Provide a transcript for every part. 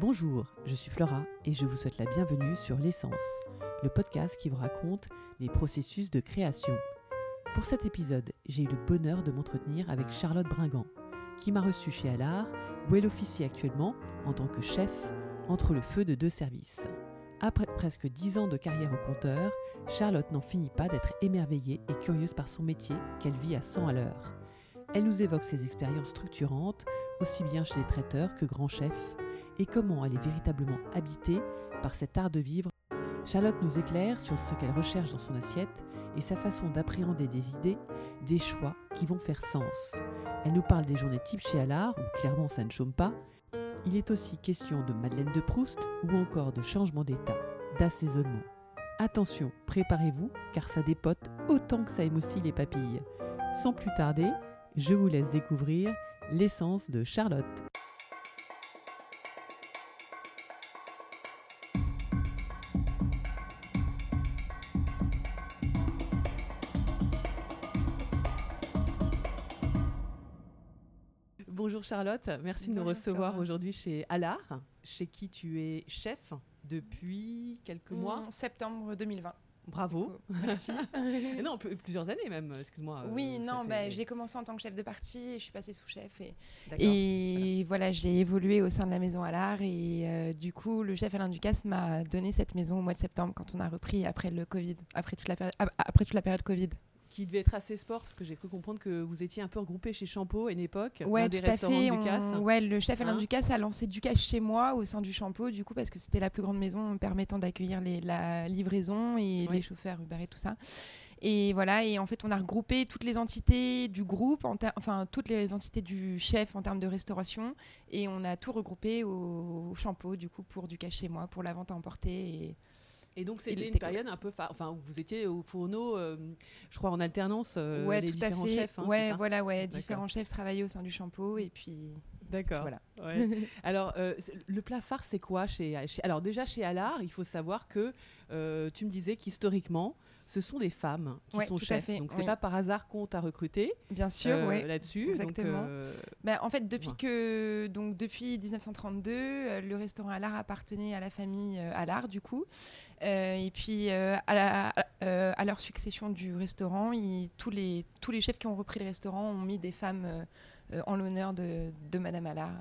Bonjour, je suis Flora et je vous souhaite la bienvenue sur L'essence, le podcast qui vous raconte les processus de création. Pour cet épisode, j'ai eu le bonheur de m'entretenir avec Charlotte Bringant, qui m'a reçu chez Allard, où elle officie actuellement en tant que chef entre le feu de deux services. Après presque dix ans de carrière au compteur, Charlotte n'en finit pas d'être émerveillée et curieuse par son métier qu'elle vit à 100 à l'heure. Elle nous évoque ses expériences structurantes, aussi bien chez les traiteurs que grands chefs, et comment elle est véritablement habitée par cet art de vivre. Charlotte nous éclaire sur ce qu'elle recherche dans son assiette et sa façon d'appréhender des idées, des choix qui vont faire sens. Elle nous parle des journées type chez Allard, où clairement ça ne chôme pas. Il est aussi question de Madeleine de Proust ou encore de changement d'état, d'assaisonnement. Attention, préparez-vous, car ça dépote autant que ça émoustille les papilles. Sans plus tarder, je vous laisse découvrir l'essence de Charlotte. Bonjour Charlotte, merci de nous recevoir aujourd'hui chez Allard, chez qui tu es chef depuis quelques mois. Mm, Septembre 2020. Bravo. Merci. Et non, pl- plusieurs années même, excuse-moi. oui, euh, non, ça, bah, j'ai commencé en tant que chef de partie et je suis passée sous-chef. Et, voilà, j'ai évolué au sein de la maison à l'art. Et euh, du coup, le chef Alain Ducasse m'a donné cette maison au mois de septembre quand on a repris après le Covid, après toute la, péri- après toute la période Covid. Qui devait être assez sport, parce que j'ai cru comprendre que vous étiez un peu regroupés chez Champeau à une époque. Ouais, l'un des tout à fait. on- ouais, le chef Alain Hein Ducasse a lancé Ducasse chez moi au sein du Champeau, du coup, parce que c'était la plus grande maison permettant d'accueillir la livraison et les chauffeurs Uber et tout ça. Et voilà, et en fait, on a regroupé toutes les entités du groupe, en enfin toutes les entités du chef en termes de restauration, et on a tout regroupé au, au Champeau, du coup, pour Ducasse chez moi, pour la vente à emporter. Et... Et donc c'était une période un peu, enfin où vous étiez au fourneau, euh, je crois en alternance, euh, ouais, les tout à différents fait. chefs. hein, ouais, voilà, ouais, différents chefs travaillaient au sein du Champeau, et puis D'accord. voilà. Ouais. Alors, euh, le plat phare, c'est quoi chez, chez- Alors, déjà, chez Allard, il faut savoir que euh, tu me disais qu'historiquement, ce sont des femmes qui Ouais, sont chefs. Donc, c'est oui. pas par hasard qu'on t'a recruté Bien sûr, euh, ouais. là-dessus. exactement. Donc, euh, Bah, en fait, depuis Ouais. que donc depuis 1932, euh, le restaurant Allard appartenait à la famille Allard du coup. Et puis à, la- à- leur succession du restaurant, ils- tous les tous les chefs qui ont repris le restaurant ont mis des femmes en l'honneur de, de Madame Allard.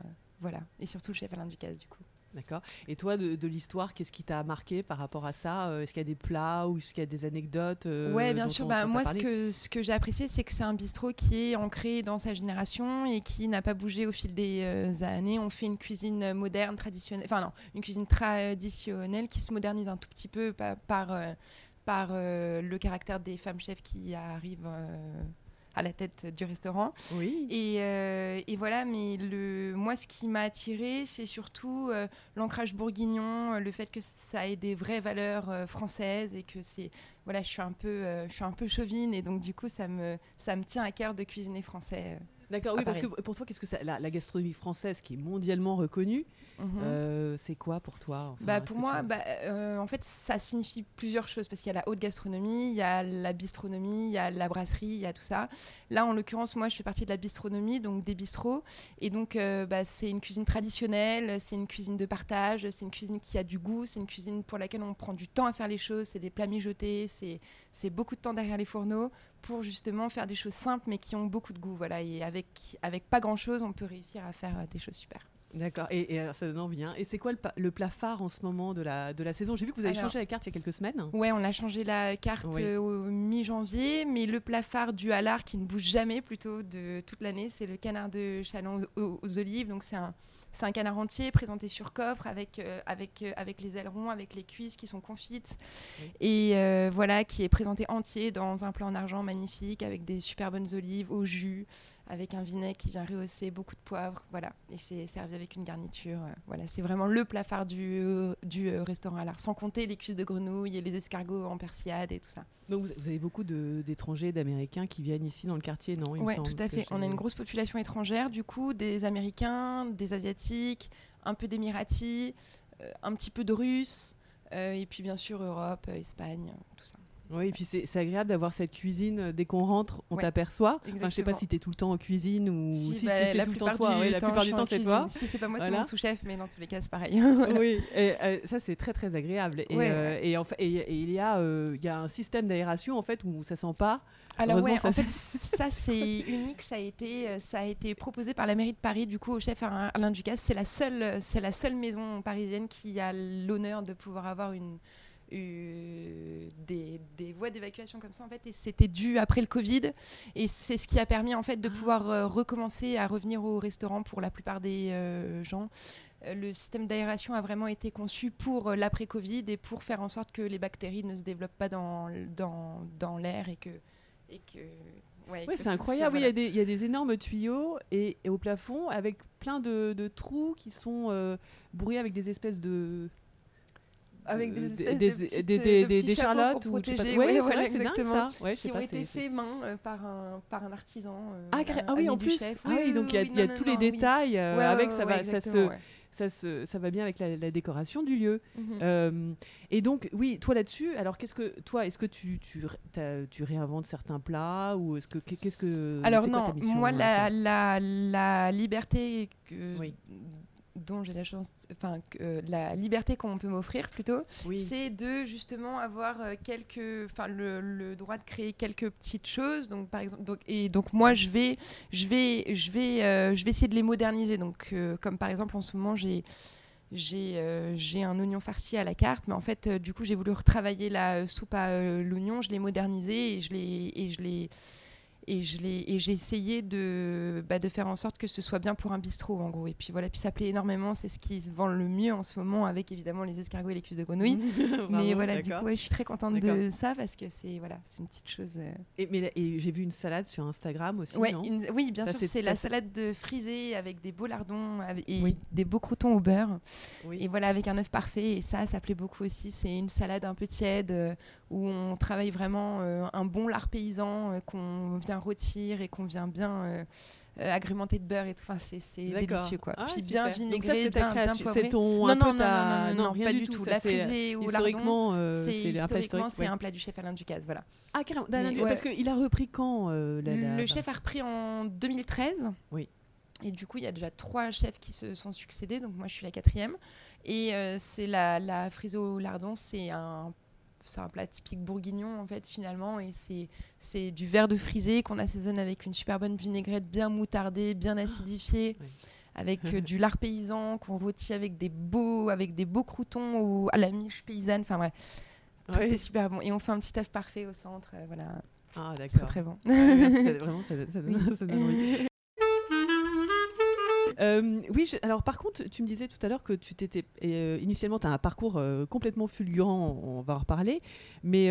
voilà, et surtout le chef Alain Ducasse du coup. D'accord. Et toi, de, de l'histoire, qu'est-ce qui t'a marqué par rapport à ça Euh, Est-ce qu'il y a des plats ou est-ce qu'il y a des anecdotes euh, ouais, bien sûr. on- Bah, moi, ce que, ce que j'ai apprécié, c'est que c'est un bistrot qui est ancré dans sa génération et qui n'a pas bougé au fil des euh, années. On fait une cuisine moderne, traditionnelle, enfin non, une cuisine traditionnelle qui se modernise un tout petit peu pa- par, euh, par euh, le caractère des femmes chefs qui arrivent euh, à la tête du restaurant. Oui. Et, euh, et voilà, mais le, moi, ce qui m'a attiré, c'est surtout euh, l'ancrage bourguignon, le fait que ça ait des vraies valeurs euh, françaises et que c'est, voilà, je suis un peu, je suis un peu chauvine et donc du coup, ça me, ça me tient à cœur de cuisiner français. D'accord. Oui, parce que pour toi, qu'est-ce que c'est la, la gastronomie française qui est mondialement reconnue Mhm. euh, C'est quoi pour toi Enfin, Bah, pour moi, tu- bah, euh, en fait, ça signifie plusieurs choses parce qu'il y a la haute gastronomie, il y a la bistronomie, il y a la brasserie, il y a tout ça. Là, en l'occurrence, moi, je fais partie de la bistronomie, donc des bistrots. Et donc, euh, bah, c'est une cuisine traditionnelle, c'est une cuisine de partage, c'est une cuisine qui a du goût, c'est une cuisine pour laquelle on prend du temps à faire les choses, c'est des plats mijotés, c'est beaucoup de temps derrière les fourneaux pour justement faire des choses simples mais qui ont beaucoup de goût. Voilà. Et avec, avec pas grand-chose, on peut réussir à faire euh, des choses super. D'accord, et, et alors, ça donne envie. hein. Et c'est quoi le, le plat phare en ce moment de la, de la saison? J'ai vu que vous avez Alors- changé la carte il y a quelques semaines. Ouais, on a changé la carte Oui. euh, au mi-janvier, mais le plat phare du halard qui ne bouge jamais plutôt de toute l'année, c'est le canard de Chalon aux, aux olives. Donc c'est un, c'est un canard entier présenté sur coffre avec, euh, avec, euh, avec les ailerons, avec les cuisses qui sont confites. Oui. Et euh, voilà, qui est présenté entier dans un plat en argent magnifique avec des super bonnes olives au jus, avec un vinaigre qui vient rehausser beaucoup de poivre. Voilà, et c'est servi avec une garniture. euh, voilà, c'est vraiment le plat phare du, euh, du euh, restaurant Allard, sans compter les cuisses de grenouille et les escargots en persillade et tout ça. Donc vous, vous avez beaucoup d'étrangers, d'Américains qui viennent ici dans le quartier, non Oui, tout à fait. On a une grosse population étrangère, du coup, des Américains, des Asiatiques, un peu d'Émiratis, euh, un petit peu de Russes, euh, et puis bien sûr Europe, Espagne, tout ça. Oui, et puis c'est agréable d'avoir cette cuisine. euh, Dès qu'on rentre, on Ouais, t'aperçoit. Enfin, je sais pas si tu es tout le temps en cuisine ou si, si, bah, c'est tout le temps toi. Oui, la plupart du temps, c'est toi. Si c'est pas moi, c'est mon sous-chef, mais dans tous les cas, c'est pareil. Voilà. Oui, et euh, ça c'est très très agréable. Et, Ouais, euh, et, en fait, et, et il y a euh, il y a un système d'aération en fait où ça sent pas. Alors ouais, ça, en fait, ça c'est unique. Ça a été, ça a été proposé par la mairie de Paris, du coup, au chef Alain Alain Ducasse. C'est la seule, c'est la seule maison parisienne qui a l'honneur de pouvoir avoir une euh, des, des voies d'évacuation comme ça en fait et c'était dû après le Covid et c'est ce qui a permis en fait de Ah. pouvoir euh, recommencer à revenir au restaurant pour la plupart des euh, gens Euh, le système d'aération a vraiment été conçu pour l'après-Covid et pour faire en sorte que les bactéries ne se développent pas dans, dans, dans l'air et que, et que ouais, Oui, que c'est incroyable. Oui, Il y, a des- il y a des énormes tuyaux et, et au plafond avec plein de, de trous qui sont euh, bourrés avec des espèces de. Avec de- des espèces des- de petites, des- euh, des- de des- charlottes pour ou protéger. Ouais, Ouais, voilà, c'est dingue ça. Ouais, qui ont pas, été faits main euh, par un, par un artisan. euh, Ah, carré- ah oui, en plus. chef. Ah oui, donc il y a, il y a non, tous non, les non, détails euh, avec ça va, ça se, ça se, ça va bien avec la, la décoration du lieu. Mhm. Euh, et donc, oui, toi là-dessus, alors qu'est-ce que, toi, est-ce que tu, tu, tu réinventes certains plats ou est-ce que, qu'est-ce que, Alors quoi non, ta mission moi la, la, la liberté que, Oui. Dont j'ai la chance, enfin euh, la liberté qu'on peut m'offrir plutôt, Oui. c'est de justement avoir euh, quelques, enfin le, le droit de créer quelques petites choses. Donc par exemple, donc, et donc moi je vais, je vais, je vais, euh, je vais essayer de les moderniser. Donc euh, comme par exemple en ce moment j'ai j'ai euh, un oignon farci à la carte, mais en fait, euh, du coup, j'ai voulu retravailler la euh, soupe à l'oignon, je l'ai modernisée et je l'ai et j'ai essayé de bah, de faire en sorte que ce soit bien pour un bistrot en gros. Et puis voilà, puis ça plaît énormément, c'est ce qui se vend le mieux en ce moment avec évidemment les escargots et les cuisses de grenouille. mais voilà, du coup, ouais, je suis très contente de ça parce que c'est voilà, c'est une petite chose. euh, Et, mais là- et j'ai vu une salade sur Instagram aussi, Ouais, non? une- oui, bien Ça, sûr, c'est- la salade de frisée avec des beaux lardons avec- et Oui. des beaux croutons au beurre. Oui. Et voilà, avec un œuf parfait. Et ça, ça plaît beaucoup aussi. C'est une salade un peu tiède euh, où on travaille vraiment euh, un bon lard paysan qu'on vient rôtir et qu'on vient bien euh, euh, agrémenter de beurre et tout. Enfin, c'est délicieux, quoi. Ah, Puis super. bien Donc ça, vinaigré, bien, bien poivré. C'est ton Non, non, non, ta- non, non, non, rien pas du tout. ça, La frisée au lardon, Historiquement, euh, c'est c'est un plat historiquement, historique, c'est ouais. un plat du chef Alain Ducasse, voilà. Ah, carrément. Parce qu'il a repris quand la- la- Le chef a repris en 2013. Oui. Et du coup, il y a déjà trois chefs qui se sont succédés. Donc moi, je suis la quatrième. Et euh, c'est la, la frisée au lardon, c'est un c'est un plat typique bourguignon en fait finalement et c'est c'est du verre de frisé qu'on assaisonne avec une super bonne vinaigrette bien moutardée, bien acidifiée. Oui. Avec euh, du lard paysan qu'on rôtit avec des beaux avec des beaux croutons ou à la miche paysanne. Enfin ouais, tout est super bon. Et on fait un petit œuf parfait au centre. euh, voilà, Ah, très d'accord. très bon. Ouais, merci, ça- vraiment, ça, ça donne, ça donne envie. Euh, oui, je- alors par contre, tu me disais tout à l'heure que tu t'étais. euh, initialement, tu as un parcours euh, complètement fulgurant, on va en reparler, mais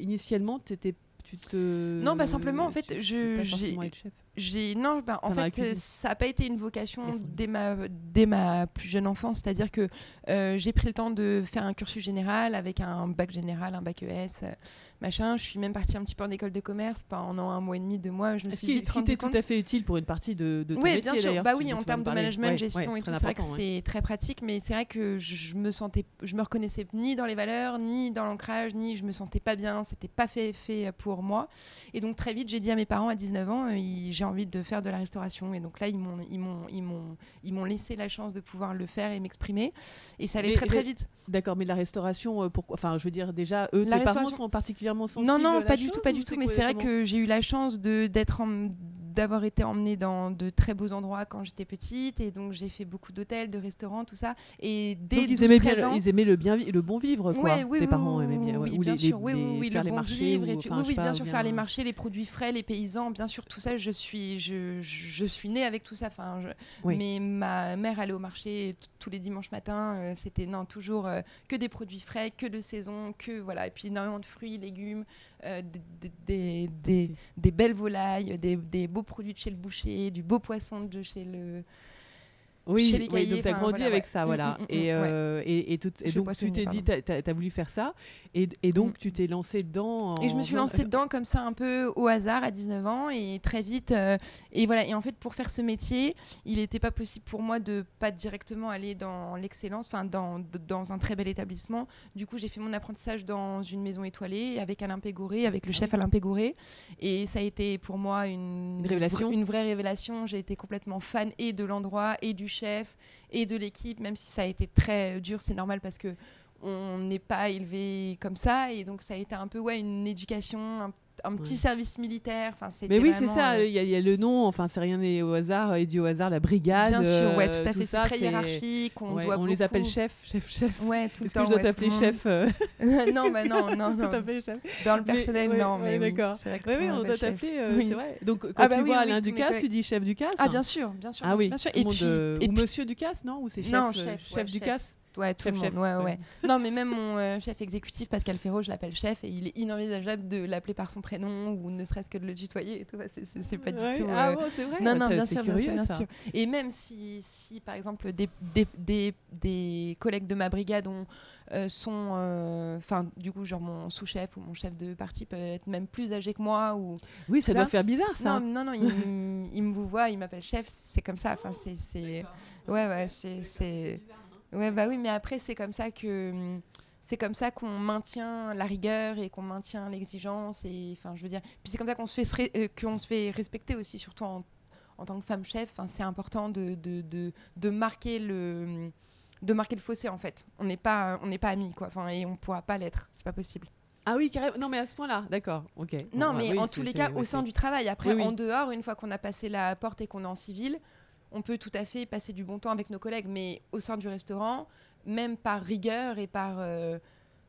initialement, tu te. Non, bah, simplement, en fait, je- pas j'ai- être chef. J'ai non, bah, en fait, euh, ça n'a pas été une vocation dès ma dès ma plus jeune enfance. C'est-à-dire que euh, j'ai pris le temps de faire un cursus général avec un bac général, un bac ES, euh, machin. Je suis même partie un petit peu en école de commerce pendant un mois et demi, deux mois. Je me suis vite rendu compte. tout à fait utile pour une partie de, de ton Oui, métier bien sûr. Bah oui, en termes me de management, Ouais, gestion ouais, et tout, c'est vrai que ouais. c'est très pratique. Mais c'est vrai que je me sentais, je me reconnaissais ni dans les valeurs, ni dans l'ancrage, ni je me sentais pas bien. C'était pas fait fait pour moi. Et donc très vite, j'ai dit à mes parents à 19 ans, euh, j'ai envie de faire de la restauration. Et donc là, ils m'ont, ils m'ont, ils m'ont, ils m'ont laissé la chance de pouvoir le faire et m'exprimer. Et ça allait Mais- très très vite. D'accord, mais la restauration, euh, pourquoi Enfin, je veux dire, déjà, eux, La tes parents sont particulièrement sensibles Non, à non, la pas du tout, pas du tout. Mais c'est vrai que j'ai eu la chance de d'être en- d'avoir été emmenée dans de très beaux endroits quand j'étais petite et donc j'ai fait beaucoup d'hôtels, de restaurants, tout ça. Et dès Donc ils 12, aimaient 13 bien, ans, ils aimaient le bien, le bon vivre, quoi. Ouais, oui, Tes oui, parents oui, aimaient bien, oui, ouais. oui, ou bien les, sûr, les- oui, oui, les- oui, faire le les bon marchés, vivre, ou, et puis, enfin, oui, bien sûr, bien- faire les marchés, les produits frais, les paysans, bien sûr, tout ça, je suis, je, je suis née avec tout ça. Enfin, je- Oui. mais ma mère allait au marché tous les dimanches matins, euh, c'était non toujours euh, que des produits frais, que de saison, que voilà, et puis énormément de fruits, légumes, euh, des, des- belles volailles, des, des beaux produits de chez le boucher, du beau poisson de chez le oui, chez les oui, cahiers, donc tu as enfin, grandi voilà, avec ouais. ça, voilà. et, ouais. et, et, tout- et Chez donc tu t'es dit, tu as, voulu faire ça, et, et donc Mm. tu t'es lancé dedans. Et je me suis lancée dedans comme ça un peu au hasard à 19 ans et très vite. euh, et voilà. Et en fait, pour faire ce métier, il n'était pas possible pour moi de pas directement aller dans l'excellence, enfin dans, dans un très bel établissement. Du coup, j'ai fait mon apprentissage dans une maison étoilée avec Alain Pégoré, avec le Ah chef Alain Pégoré. Et ça a été pour moi une, Une révélation. Une vraie révélation. J'ai été complètement fan et de l'endroit et du chef et de l'équipe, même si ça a été très dur. C'est normal parce que on n'est pas élevé comme ça et donc ça a été un peu ouais une éducation un, un petit Ouais. service militaire enfin Mais oui, c'est ça, euh, il y, a- il y a le nom, enfin, c'est rien n'est au hasard, et dit au hasard, la brigade. bien sûr ouais euh, tout à fait c'est très hiérarchique on ouais, doit on les appelle chef, chef, chef. ouais tout le Est-ce que je temps dois t'appeler chef euh, non bah non non non dans le personnel non mais oui d'accord. c'est vrai que Oui, on doit t'appeler, euh, c'est vrai. Donc, quand Ah bah tu vois Alain Ducasse, tu dis chef Ducasse ah hein bien sûr bien sûr Ah oui, et puis euh, Monsieur Ducasse, non Ou c'est euh, chef chef. Ducasse? Ouais, tout Chef, le monde. chef, ouais, ouais. ouais. non, mais même mon euh, chef exécutif, Pascal Ferraud, je l'appelle chef et il est inenvisageable de l'appeler par son prénom ou ne serait-ce que de le tutoyer et tout. C'est- C'est c'est pas du Ouais. tout. Ah euh, bon, c'est vrai Non, non, bien sûr, bien sûr, bien ça. sûr. Et même si, si par exemple, des, des, des, des collègues de ma brigade ont, euh, sont. Enfin, du coup, genre mon sous-chef ou mon chef de parti peut être même plus âgé que moi ou. Oui, ça Ça doit faire bizarre, ça. Non, non, non, il, me vous voit, il m'appelle chef, c'est comme ça. Enfin, c'est. c'est- Ouais, ouais, c'est. Ouais, bah oui, mais après, c'est comme ça que. hum, C'est comme ça qu'on maintient la rigueur et qu'on maintient l'exigence. Et enfin, je veux dire. Puis c'est comme ça qu'on se, fait euh, qu'on se fait respecter aussi, surtout en, en tant que femme chef. Enfin, c'est important de, de, de, de marquer le. De marquer le fossé en fait. On n'est pas, on n'est pas amis quoi. Enfin, et on pourra pas l'être. C'est pas possible. Ah oui, carrément. Non, mais à ce point-là, d'accord. Ok. Non, Bon, bah mais oui, en tous les cas, au sein du travail. Après, Oui, oui. en dehors, une fois qu'on a passé la porte et qu'on est en civil, on peut tout à fait passer du bon temps avec nos collègues. Mais au sein du restaurant, même par rigueur et par. euh,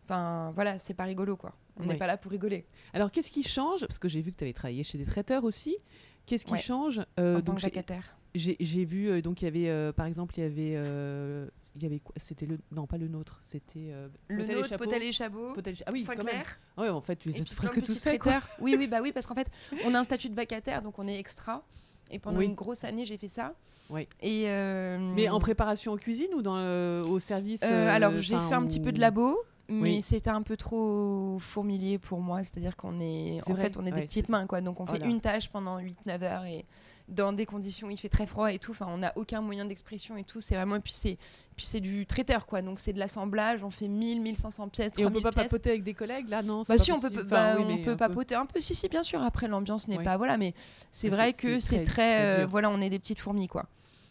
Enfin, voilà, c'est pas rigolo, quoi. On n'est Oui. pas là pour rigoler. Alors, qu'est-ce qui change Parce que j'ai vu que tu avais travaillé chez des traiteurs aussi. Qu'est-ce qui Ouais. change Euh, en tant donc, que j'ai- vacataire. j'ai j'ai vu, euh, donc il y avait, euh, par exemple, il y avait, euh, il y avait quoi C'était le, non, pas le nôtre, c'était euh, Le Potel et nôtre, Chapeau. Potel et Chabot. Potel Ah oui. Saint-Clair. Ouais, en fait, tu les Et as puis presque quoi. traiteurs. Oui, oui, bah oui, parce qu'en fait, on a un statut de vacataire, donc on est extra. Et pendant Oui. une grosse année, j'ai fait ça. Oui. Et euh, Mais en préparation en cuisine ou dans le- au service Euh, euh, alors, j'ai fait un ou- petit peu de labo, mais Oui. c'était un peu trop fourmilier pour moi. C'est-à-dire qu'on est, en vrai, fait, on est ouais, des petites mains, quoi. Donc, on fait Voilà. une tâche pendant 8-9 heures et dans des conditions où il fait très froid et tout. Enfin, on n'a aucun moyen d'expression et tout. C'est vraiment, et puis c'est, puis c'est du traiteur, quoi. Donc, c'est de l'assemblage. On fait 1000, 1500 pièces, Et on 3000 peut pas pièces. papoter avec des collègues là, non Bah si on peut, bah, oui, on peut un peu. papoter un peu si si bien sûr après l'ambiance n'est Oui. pas voilà mais c'est vrai que c'est très- euh, voilà on est des petites fourmis quoi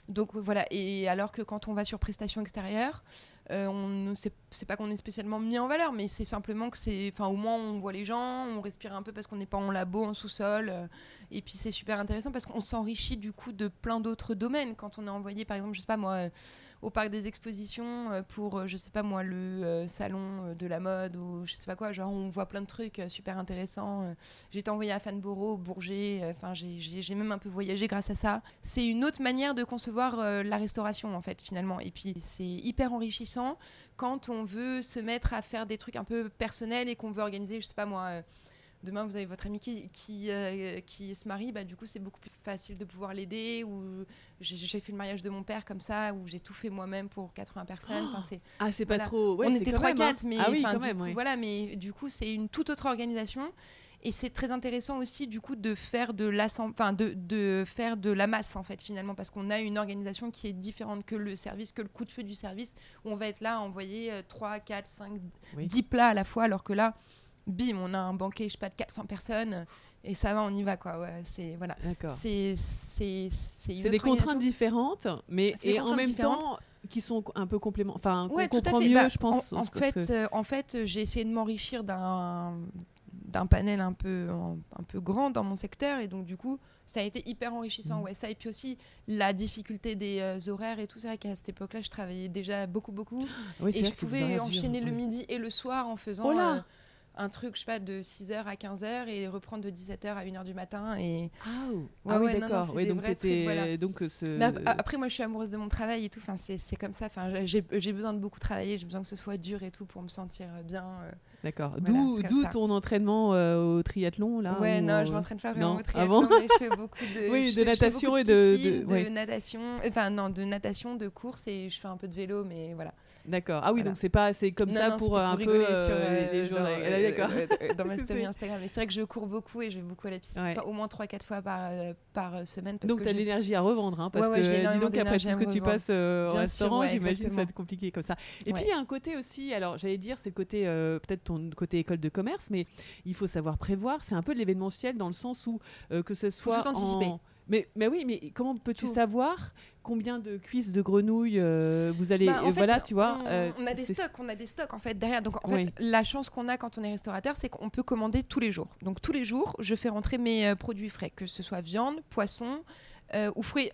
donc voilà et alors que quand on va sur prestation extérieure euh, on c'est c'est pas qu'on est spécialement mis en valeur mais c'est simplement que c'est enfin au moins on voit les gens on respire un peu parce qu'on n'est pas en labo en sous-sol euh, et puis c'est super intéressant parce qu'on s'enrichit du coup de plein d'autres domaines. Quand on est envoyé par exemple je sais pas moi au parc des expositions euh, pour euh, je sais pas moi le euh, salon de la mode ou je sais pas quoi. Genre on voit plein de trucs super intéressants j'ai été envoyée à Fanboro Bourget enfin j'ai- même un peu voyagé grâce à ça. C'est une autre manière de concevoir la restauration en fait finalement. Et puis c'est hyper enrichissant quand on veut se mettre à faire des trucs un peu personnels et qu'on veut organiser je sais pas moi Demain, vous avez votre ami qui, qui, euh, qui se marie, bah, du coup, c'est beaucoup plus facile de pouvoir l'aider. Ou j'ai fait le mariage de mon père comme ça, où j'ai tout fait moi-même pour 80 personnes. Enfin, c'est Ah, c'est pas trop. ouais, on était quand même, 3-4, hein. mais, ah oui, du même, coup, ouais. voilà, mais du coup, c'est une toute autre organisation. Et c'est très intéressant aussi, du coup, de faire de, l'assem- enfin, de, de faire de la masse, en fait, finalement, parce qu'on a une organisation qui est différente que le service, que le coup de feu du service, où on va être là à envoyer euh, 3, 4, 5, Oui. 10 plats à la fois, alors que là, bim, on a un banquet, je sais pas, de 400 personnes, et ça va, on y va, quoi. Ouais, c'est, voilà. C'est, c'est, des contraintes différentes, mais et en même temps qui sont un peu complémentaires. Enfin, Ouais, comprend mieux, Bah, je pense. En, fait, que- euh, en fait, euh, j'ai essayé de m'enrichir d'un d'un panel un peu un peu grand dans mon secteur et donc du coup ça a été hyper enrichissant Mhm. ouais ça et puis aussi la difficulté des euh, horaires et tout c'est vrai qu'à cette époque-là je travaillais déjà beaucoup beaucoup Oui, et je pouvais enchaîner le ouais. midi et le soir en faisant Oh là euh, un truc je sais pas de 6h à 15h et reprendre de 17h à 1h du matin et Ah, Ouais, ah oui, ouais, d'accord. des donc trucs, voilà. donc euh, ce. mais ap- après, moi, je suis amoureuse de mon travail et tout. Enfin, c'est c'est comme ça. Enfin, j'ai besoin de beaucoup travailler. J'ai besoin que ce soit dur et tout pour me sentir bien. euh. D'accord. Voilà, D'où ton entraînement euh, au triathlon là Ouais, ou, non, euh, je m'entraîne pas vraiment non. au Ah triathlon, bon mais je fais beaucoup de, Oui, de natation et de- piscine, de- ouais. natation, enfin non, de natation, de course et je fais un peu de vélo, mais voilà. D'accord. Ah oui, Voilà. donc c'est pas c'est comme Non, ça non, pour euh, un rigoler peu euh, sur, les- les euh, jours. dans, euh, D'accord. euh, euh, dans ma story Instagram. Mais c'est vrai que je cours beaucoup et je vais beaucoup à la piscine, Ouais. Enfin, au moins 3-4 fois par, euh, par euh, semaine. Parce Donc tu as l'énergie à revendre, hein, parce Ouais, ouais, j'ai que dis donc après tout ce que tu passes euh, au restaurant, ouais, j'imagine que ça va être compliqué comme ça. Et puis il y a un côté aussi, alors j'allais dire c'est le côté euh, peut-être ton côté école de commerce, mais il faut savoir prévoir. C'est un peu de l'événementiel dans le sens où euh, que ce soit tout anticiper. Mais, mais oui, mais comment peux-tu savoir combien de cuisses de grenouilles euh, vous allez Bah, en euh, fait, voilà, tu vois on, euh, on a des stocks, on a des stocks en fait derrière. Donc en Oui. fait, la chance qu'on a quand on est restaurateur, c'est qu'on peut commander tous les jours. Donc tous les jours, je fais rentrer mes euh, produits frais, que ce soit viande, poisson, ou fruits,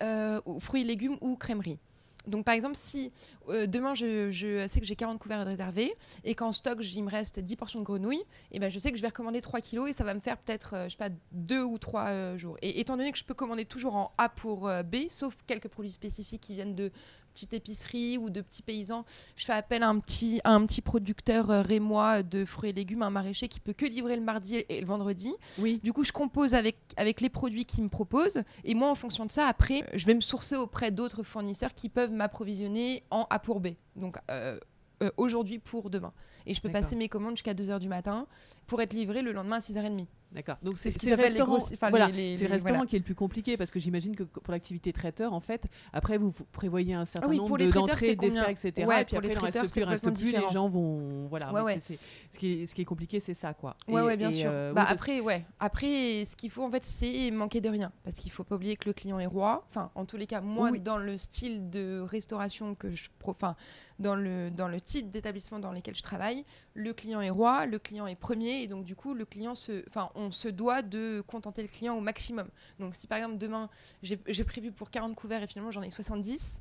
ou fruits et légumes ou crèmerie. Donc par exemple, si euh, demain je, sais que j'ai 40 couverts réservés et qu'en stock il me reste 10 portions de grenouilles, et ben je sais que je vais recommander 3 kilos et ça va me faire peut-être euh, je sais pas 2 ou 3 jours. Et étant donné que je peux commander toujours en A pour euh, B, sauf quelques produits spécifiques qui viennent de petites épiceries ou de petits paysans, je fais appel à un petit, à un petit producteur euh, rémois de fruits et légumes, un maraîcher qui peut que livrer le mardi et le vendredi. Oui. Du coup, je compose avec, avec les produits qu'il me propose. Et moi, en fonction de ça, après, je vais me sourcer auprès d'autres fournisseurs qui peuvent m'approvisionner en A pour B. Donc, euh, euh, aujourd'hui pour demain. Et je peux passer mes commandes jusqu'à 2h du matin pour être livré le lendemain à 6h30. D'accord. Donc C'est ce c'est qu'ils le appellent les enfin, voilà, les- le restaurant voilà. qui est le plus compliqué parce que j'imagine que pour l'activité traiteur, en fait, après vous, prévoyez un certain Ah oui, nombre pour les de- traiteurs, d'entrées, c'est desserts, etc. Ouais, et puis pour les après, il en reste plus, il reste plus, les gens vont. Voilà. Ouais, ouais. ce, qui est, ce qui est compliqué, c'est ça, quoi. Ouais, Et- ouais, bien et, sûr. euh, bah, oui, après, ouais. Après, ce qu'il faut, en fait, c'est manquer de rien. Parce qu'il faut pas oublier que le client est roi. Enfin, en tous les cas, moi, Oui. dans le style de restauration que je... Enfin, dans le, dans le type d'établissement dans lequel je travaille, le client est roi, le client est premier. Et donc, du coup, le client se... On se doit de contenter le client au maximum. Donc, si par exemple, demain, j'ai prévu pour 40 couverts et finalement, j'en ai 70...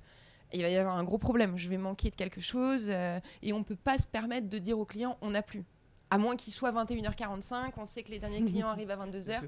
Il va y avoir un gros problème. Je vais manquer de quelque chose euh, et on peut pas se permettre de dire au client on n'a plus. À moins qu'il soit 21h45, on sait que les derniers clients arrivent à 22h.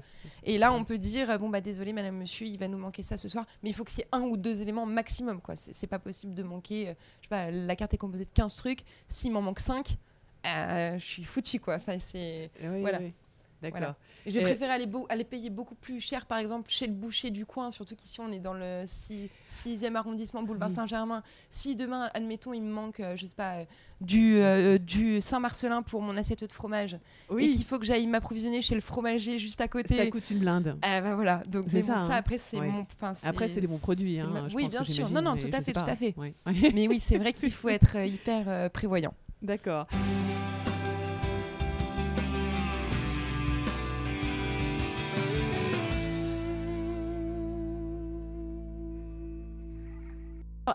Et là, on peut dire euh, bon bah désolé madame monsieur, il va nous manquer ça ce soir, mais il faut qu'il y ait un ou deux éléments maximum quoi. C'est pas possible de manquer euh, je sais pas la carte est composée de 15 trucs, s'il m'en manque 5, je suis foutu quoi. Enfin c'est Oui, voilà. oui. D'accord. Voilà. je vais Et- préférer aller, aller payer beaucoup plus cher par exemple chez le boucher du coin, surtout qu'ici on est dans le 6e arrondissement boulevard Oui. Saint-Germain. Si demain admettons il me manque euh, je sais pas euh, du euh, du Saint-Marcelin pour mon assiette de fromage et Oui, qu'il faut que j'aille m'approvisionner chez le fromager juste à côté. ça coûte une blinde. Ah bah voilà, donc mais bon, ça, ça, hein. après c'est Ouais. mon Après, c'est des bons produits. Hein, ma- Oui, bien sûr. Non non, tout à fait, tout à fait. Ouais. Mais oui, c'est vrai qu'il faut être euh, hyper euh, prévoyant. D'accord.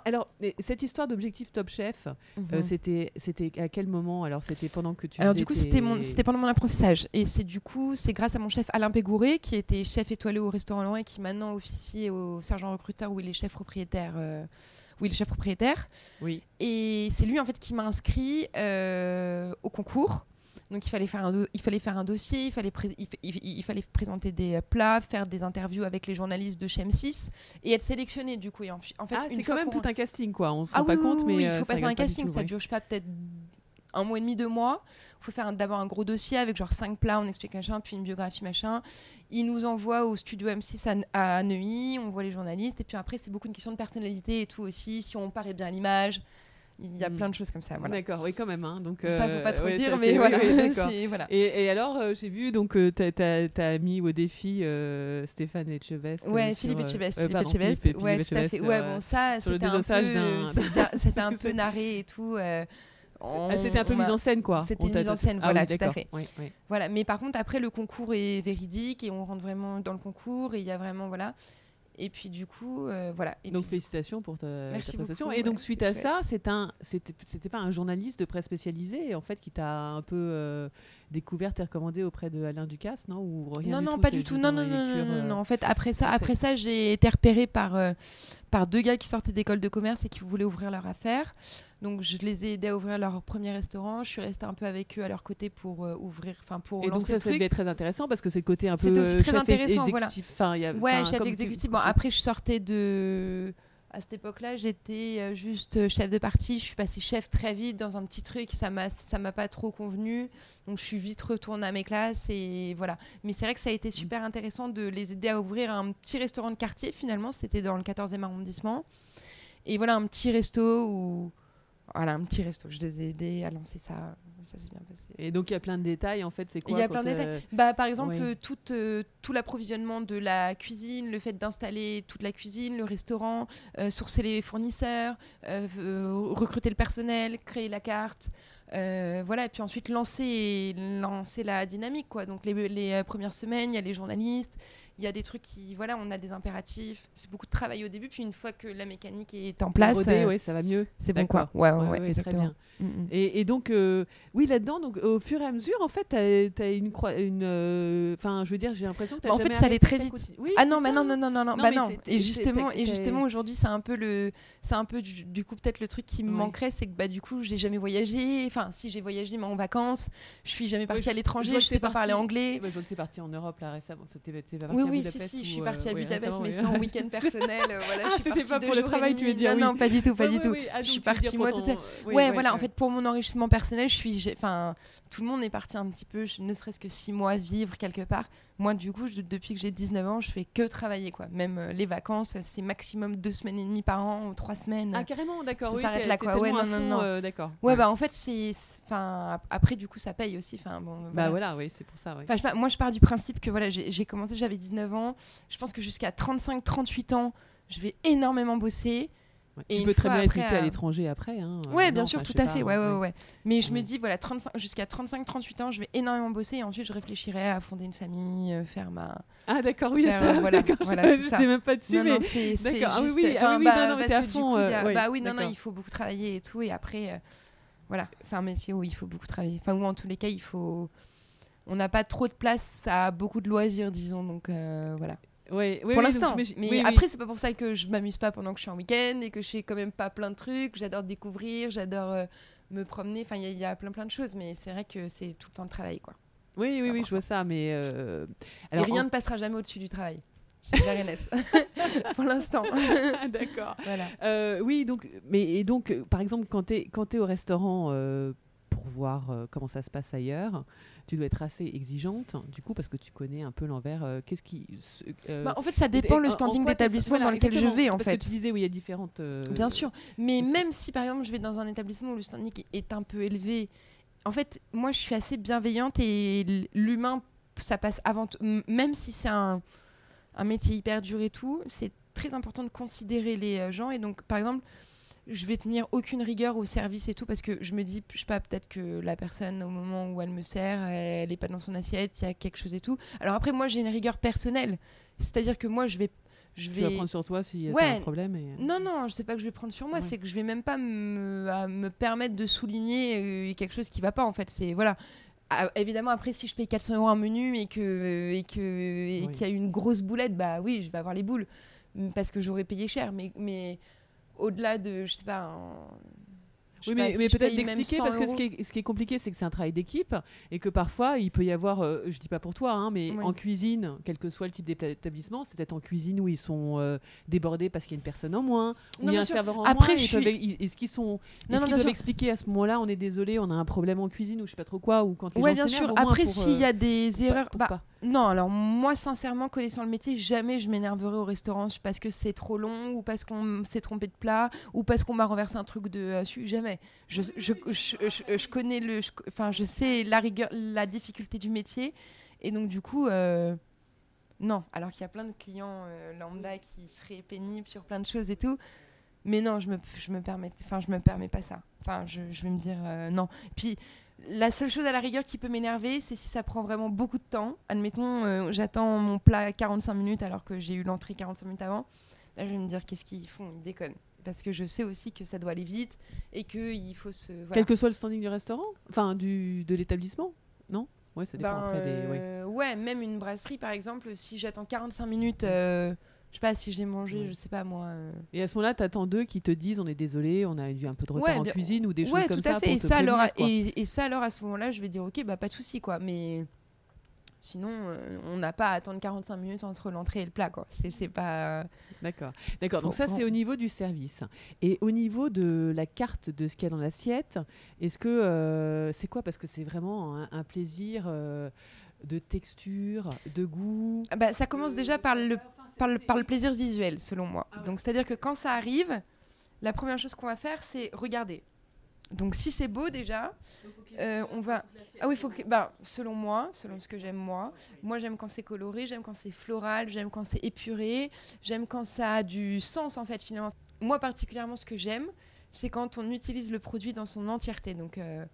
Alors, et cette histoire d'objectif Top Chef, euh, c'était c'était à quel moment Alors, c'était pendant que tu Alors du coup, tes- c'était mon c'était pendant mon apprentissage et c'est du coup, c'est grâce à mon chef Alain Pégouré qui était chef étoilé au restaurant Laurent et qui maintenant officie au sergent recruteur où il est chef propriétaire euh, où il est chef propriétaire Oui. et c'est lui en fait qui m'a inscrit euh, au concours. Donc il fallait faire un il fallait faire un dossier, il fallait il, fa- il- il fallait présenter des plats, faire des interviews avec les journalistes de chez M6 et être sélectionné du coup. Et en, fait, Ah, c'est quand même tout un casting, quoi. On se ah rend pas oui, compte, oui, mais oui, euh, il faut passer un casting, tout, ça ouais. dure, je sais pas, peut-être un mois et demi, deux mois. Il faut faire d'abord un gros dossier avec genre cinq plats, on explique machin, puis une biographie machin. Il nous envoie au studio M6 à, à Neuilly, on voit les journalistes, et puis après, c'est beaucoup une question de personnalité et tout aussi, si on paraît bien à l'image. Il y a Mm. plein de choses comme ça. Voilà. D'accord, oui, quand même. Hein. Donc, Ça, euh, faut pas trop ouais, dire, ça, mais oui, voilà. oui. Et, et alors, euh, j'ai vu, donc, euh, t'as- t'as t'as mis au défi euh, Stéphane Etchebest. euh, Ouais, sur, Philippe euh, Etchebest. euh, Philippe pardon, Etchebest. Philippe- ouais, Philippe tout à fait. Ouais, euh, bon, ça, c'était un, peu, c'était- un peu narré et tout. euh, Ah, c'était un peu mise en scène, quoi. C'était mise en scène, Ah voilà, oui, tout à fait. Voilà, mais par contre, après, le concours est véridique et on rentre vraiment dans le concours et il y a vraiment, voilà. Et puis, du coup, euh, voilà. Et Donc puis, félicitations pour ta, Merci ta prestation. beaucoup, et donc ouais, suite à chouette. ça, c'est un, c'était, pas un journaliste de presse spécialisé en fait qui t'a un peu euh, découvert et recommandé auprès de Alain Ducasse, non? Ou rien non, du non, tout, pas du tout. Non, non, non, lecture, non, non, euh, non. En fait, après ça, après ça, j'ai été repérée par euh, par deux gars qui sortaient d'école de commerce et qui voulaient ouvrir leur affaire. Donc, je les ai aidés à ouvrir leur premier restaurant. Je suis restée un peu avec eux à leur côté pour euh, ouvrir, enfin pour Et donc lancer ça, le ça truc. être très intéressant parce que c'est le côté un peu C'était aussi très chef intéressant, exécutif. voilà. Il y a- Ouais, chef tu- exécutif. Bon, après, je sortais de. À cette époque-là, j'étais euh, juste euh, chef de partie. Je suis passée chef très vite dans un petit truc. Ça m'a, ça m'a pas trop convenu. Donc, je suis vite retournée à mes classes et voilà. Mais c'est vrai que ça a été super intéressant de les aider à ouvrir un petit restaurant de quartier. Finalement, c'était dans le 14e arrondissement. Et voilà, un petit resto où, voilà, un petit resto. Je les ai aidés à lancer ça. Ça s'est bien passé. Et donc il y a plein de détails en fait, c'est quoi Il y a plein de détails. euh, Bah, par exemple, oui. euh, tout, euh, tout l'approvisionnement de la cuisine, le fait d'installer toute la cuisine, le restaurant, euh, sourcer les fournisseurs, recruter le personnel, créer la carte. voilà, et puis ensuite lancer, lancer la dynamique. Quoi. Donc les, les premières semaines, il y a les journalistes, il y a des trucs qui. Voilà, on a des impératifs. C'est beaucoup de travail au début, puis une fois que la mécanique est en place, rodé, euh, ouais, ça va mieux. c'est bon quoi. Ouais, ouais, Ouais, ouais, ouais, très exactement. bien. Mm, mm. Et, et donc, euh, oui, là-dedans, donc, au fur et à mesure, en fait, tu as, une. une euh, Enfin, je veux dire, j'ai l'impression que tu Bah, en fait, ça allait très vite. Oui, Ah non, mais non, non, non, non, non, bah non. Et justement, t'as- et t'as- justement aujourd'hui, c'est un peu le, c'est un peu du, du coup peut-être le truc qui me manquerait, c'est que bah du coup, j'ai jamais voyagé. Enfin, si j'ai voyagé, mais en vacances, je suis jamais partie à l'étranger, je, sais pas parler partie- anglais. Je vois que tu es parti en Europe là récemment. T'es partie Oui, à oui, si, Budapest si, je suis euh, partie à oui, Budapest, mais oui. sans week-end personnel. euh, voilà, Ah, c'était pas pour le travail, tu veux dire, Non, oui. non, pas du tout, pas du tout. Ah, Je suis partie moi toute seule. oui, ouais, voilà. En fait, pour mon enrichissement personnel, je suis, enfin, tout le monde est parti un petit peu, ne serait-ce que six mois vivre quelque part. Moi, du coup, je- depuis que j'ai 19 ans, je fais que travailler, quoi. Même euh, les vacances, c'est maximum deux semaines et demie par an ou trois semaines. Ah, carrément, d'accord. Ça oui, s'arrête là, quoi. Ouais, non, non, non. euh, d'accord. Ouais, bah en fait, c'est. Enfin, ap- après, du coup, ça paye aussi. Enfin, bon. Bah voilà. voilà, oui, c'est pour ça. ouais. Je moi, je pars du principe que voilà, j'ai j'ai commencé, j'avais 19 ans. Je pense que jusqu'à 35-38 ans, je vais énormément bosser. Ouais. Tu peux très bien être à euh, l'étranger après. Hein, euh, Ouais, non, bien sûr, tout à fait. Ouais, ouais, ouais. Mais je me Ouais. dis, voilà, 35 jusqu'à 35-38 ans, je vais énormément bosser et ensuite je réfléchirai à fonder une famille, euh, faire ma. Ah d'accord, oui, Faire, ça. euh, voilà, voilà, je tout ça. même pas dessus, non, mais non, c'est D'accord. Ah oui, oui, ah oui, bah, non, non, mais parce que du fond, coup, euh, a- ouais, bah oui, non, non, il faut beaucoup travailler et tout. Et après, euh, voilà, c'est un métier où il faut beaucoup travailler. Enfin, ou en tous les cas, il faut. On n'a pas trop de place à beaucoup de loisirs, disons. Donc euh, voilà. Ouais, oui, pour oui, l'instant. Mais oui, oui. après, c'est pas pour ça que je m'amuse pas pendant que je suis en week-end et que je fais quand même pas plein de trucs. J'adore découvrir, j'adore euh, me promener. Enfin, il y, a- il y a plein plein de choses, mais c'est vrai que c'est tout le temps le travail, quoi. oui, oui, oui, je vois ça, mais euh, et alors, rien en- ne passera jamais au-dessus du travail. C'est clair et net. pour l'instant. D'accord. voilà. Euh, oui, donc, mais et donc, euh, par exemple, quand tu es, au restaurant pour voir euh, comment ça se passe ailleurs, tu dois être assez exigeante, du coup, parce que tu connais un peu l'envers. euh, Qu'est-ce qui. ce- euh, Bah, en fait, ça dépend en- le standing d'établissement voilà, dans lequel je vais, en parce fait. que tu disais, oui, il y a différentes. Bien sûr. Mais même si, par exemple, je vais dans un établissement où le standing est un peu élevé, en fait, moi, je suis assez bienveillante et l'humain, ça passe avant tout. Même si c'est un, un métier hyper dur et tout, c'est très important de considérer les gens. Et donc, par exemple, je vais tenir aucune rigueur au service et tout parce que je me dis, je sais pas, peut-être que la personne, au moment où elle me sert, elle est pas dans son assiette, il y a quelque chose et tout. Alors après, moi, j'ai une rigueur personnelle. C'est-à-dire que moi, je vais. Je Tu vas vais... prendre sur toi si as Ouais. un problème. Et... Non, non, je sais pas que je vais prendre sur moi, Ouais. c'est que je vais même pas me, à me permettre de souligner euh, quelque chose qui va pas en fait. C'est voilà. Ah, évidemment, après, si je paye 400 euros un menu et que et que et Oui. qu'il y a une grosse boulette, bah oui, je vais avoir les boules parce que j'aurais payé cher. Mais mais au-delà de, je sais pas. un- je Oui, mais, si mais peut-être d'expliquer 100 parce que ce qui, est, ce qui est compliqué, c'est que c'est un travail d'équipe et que parfois il peut y avoir, euh, je dis pas pour toi, hein, mais Oui. en cuisine, quel que soit le type d'établissement, c'est peut-être en cuisine où ils sont euh, débordés parce qu'il y a une personne en moins, où Non, il y a un sûr. serveur en Après, moins. suis- Est-ce qu'ils sont, Non, est-ce non, qu'ils peuvent expliquer à ce moment-là, on est désolé, on a un problème en cuisine ou je sais pas trop quoi, ou quand les Ouais, gens bien sûr. au moins Après, s'il y euh, a des pour pas- erreurs, bah. Non, alors moi, sincèrement, connaissant le métier, jamais je m'énerverai au restaurant parce que c'est trop long ou parce qu'on s'est trompé de plat ou parce qu'on m'a renversé un truc de euh, Jamais. Je, je, je, connais le. Enfin, je, sais la rigueur, la difficulté du métier. Et donc, du coup, euh, non. Alors qu'il y a plein de clients euh, lambda qui seraient pénibles sur plein de choses et tout. Mais non, je me, je me permets, je me permets pas ça. Enfin, je, je vais me dire euh, non. Puis, la seule chose à la rigueur qui peut m'énerver, c'est si ça prend vraiment beaucoup de temps. Admettons, euh, j'attends mon plat 45 minutes alors que j'ai eu l'entrée 45 minutes avant. Là, je vais me dire qu'est-ce qu'ils font? Ils déconnent. Parce que je sais aussi que ça doit aller vite et qu'il faut se. Voilà. Quel que soit le standing du restaurant, enfin du de l'établissement, non? Ouais, ça dépend Ben, après des. ouais. euh, ouais, même une brasserie par exemple, si j'attends 45 minutes, euh, je sais pas si je l'ai mangé, Ouais. je sais pas moi. euh, Et à ce moment-là, t'attends d'eux qui te disent on est désolé, on a eu un peu de retard Ouais, en bien- cuisine ou des ouais, choses comme tout à ça. fait. pour Et te ça, alors, prévenir, quoi. et, et ça, alors, à ce moment-là, je vais dire, ok, bah pas de souci, quoi. Mais Sinon, euh, on n'a pas à attendre 45 minutes entre l'entrée et le plat. Quoi. C'est, c'est pas. D'accord. D'accord. Donc Pour- ça, pour- c'est au niveau du service. Et au niveau de la carte de ce qu'il y a dans l'assiette, est-ce que euh, c'est quoi? Parce que c'est vraiment un, un plaisir euh, de texture, de goût? Ah bah, ça commence déjà par le, par, le, par le plaisir visuel, selon moi. Ah. Donc, c'est-à-dire que quand ça arrive, la première chose qu'on va faire, c'est regarder. Donc, si c'est beau déjà, euh, on va. Ah oui, faut que. Bah, selon moi, selon ce que j'aime moi, moi j'aime quand c'est coloré, j'aime quand c'est floral, j'aime quand c'est épuré, j'aime quand ça a du sens en fait finalement. Moi particulièrement, ce que j'aime, c'est quand on utilise le produit dans son entièreté. Donc, euh,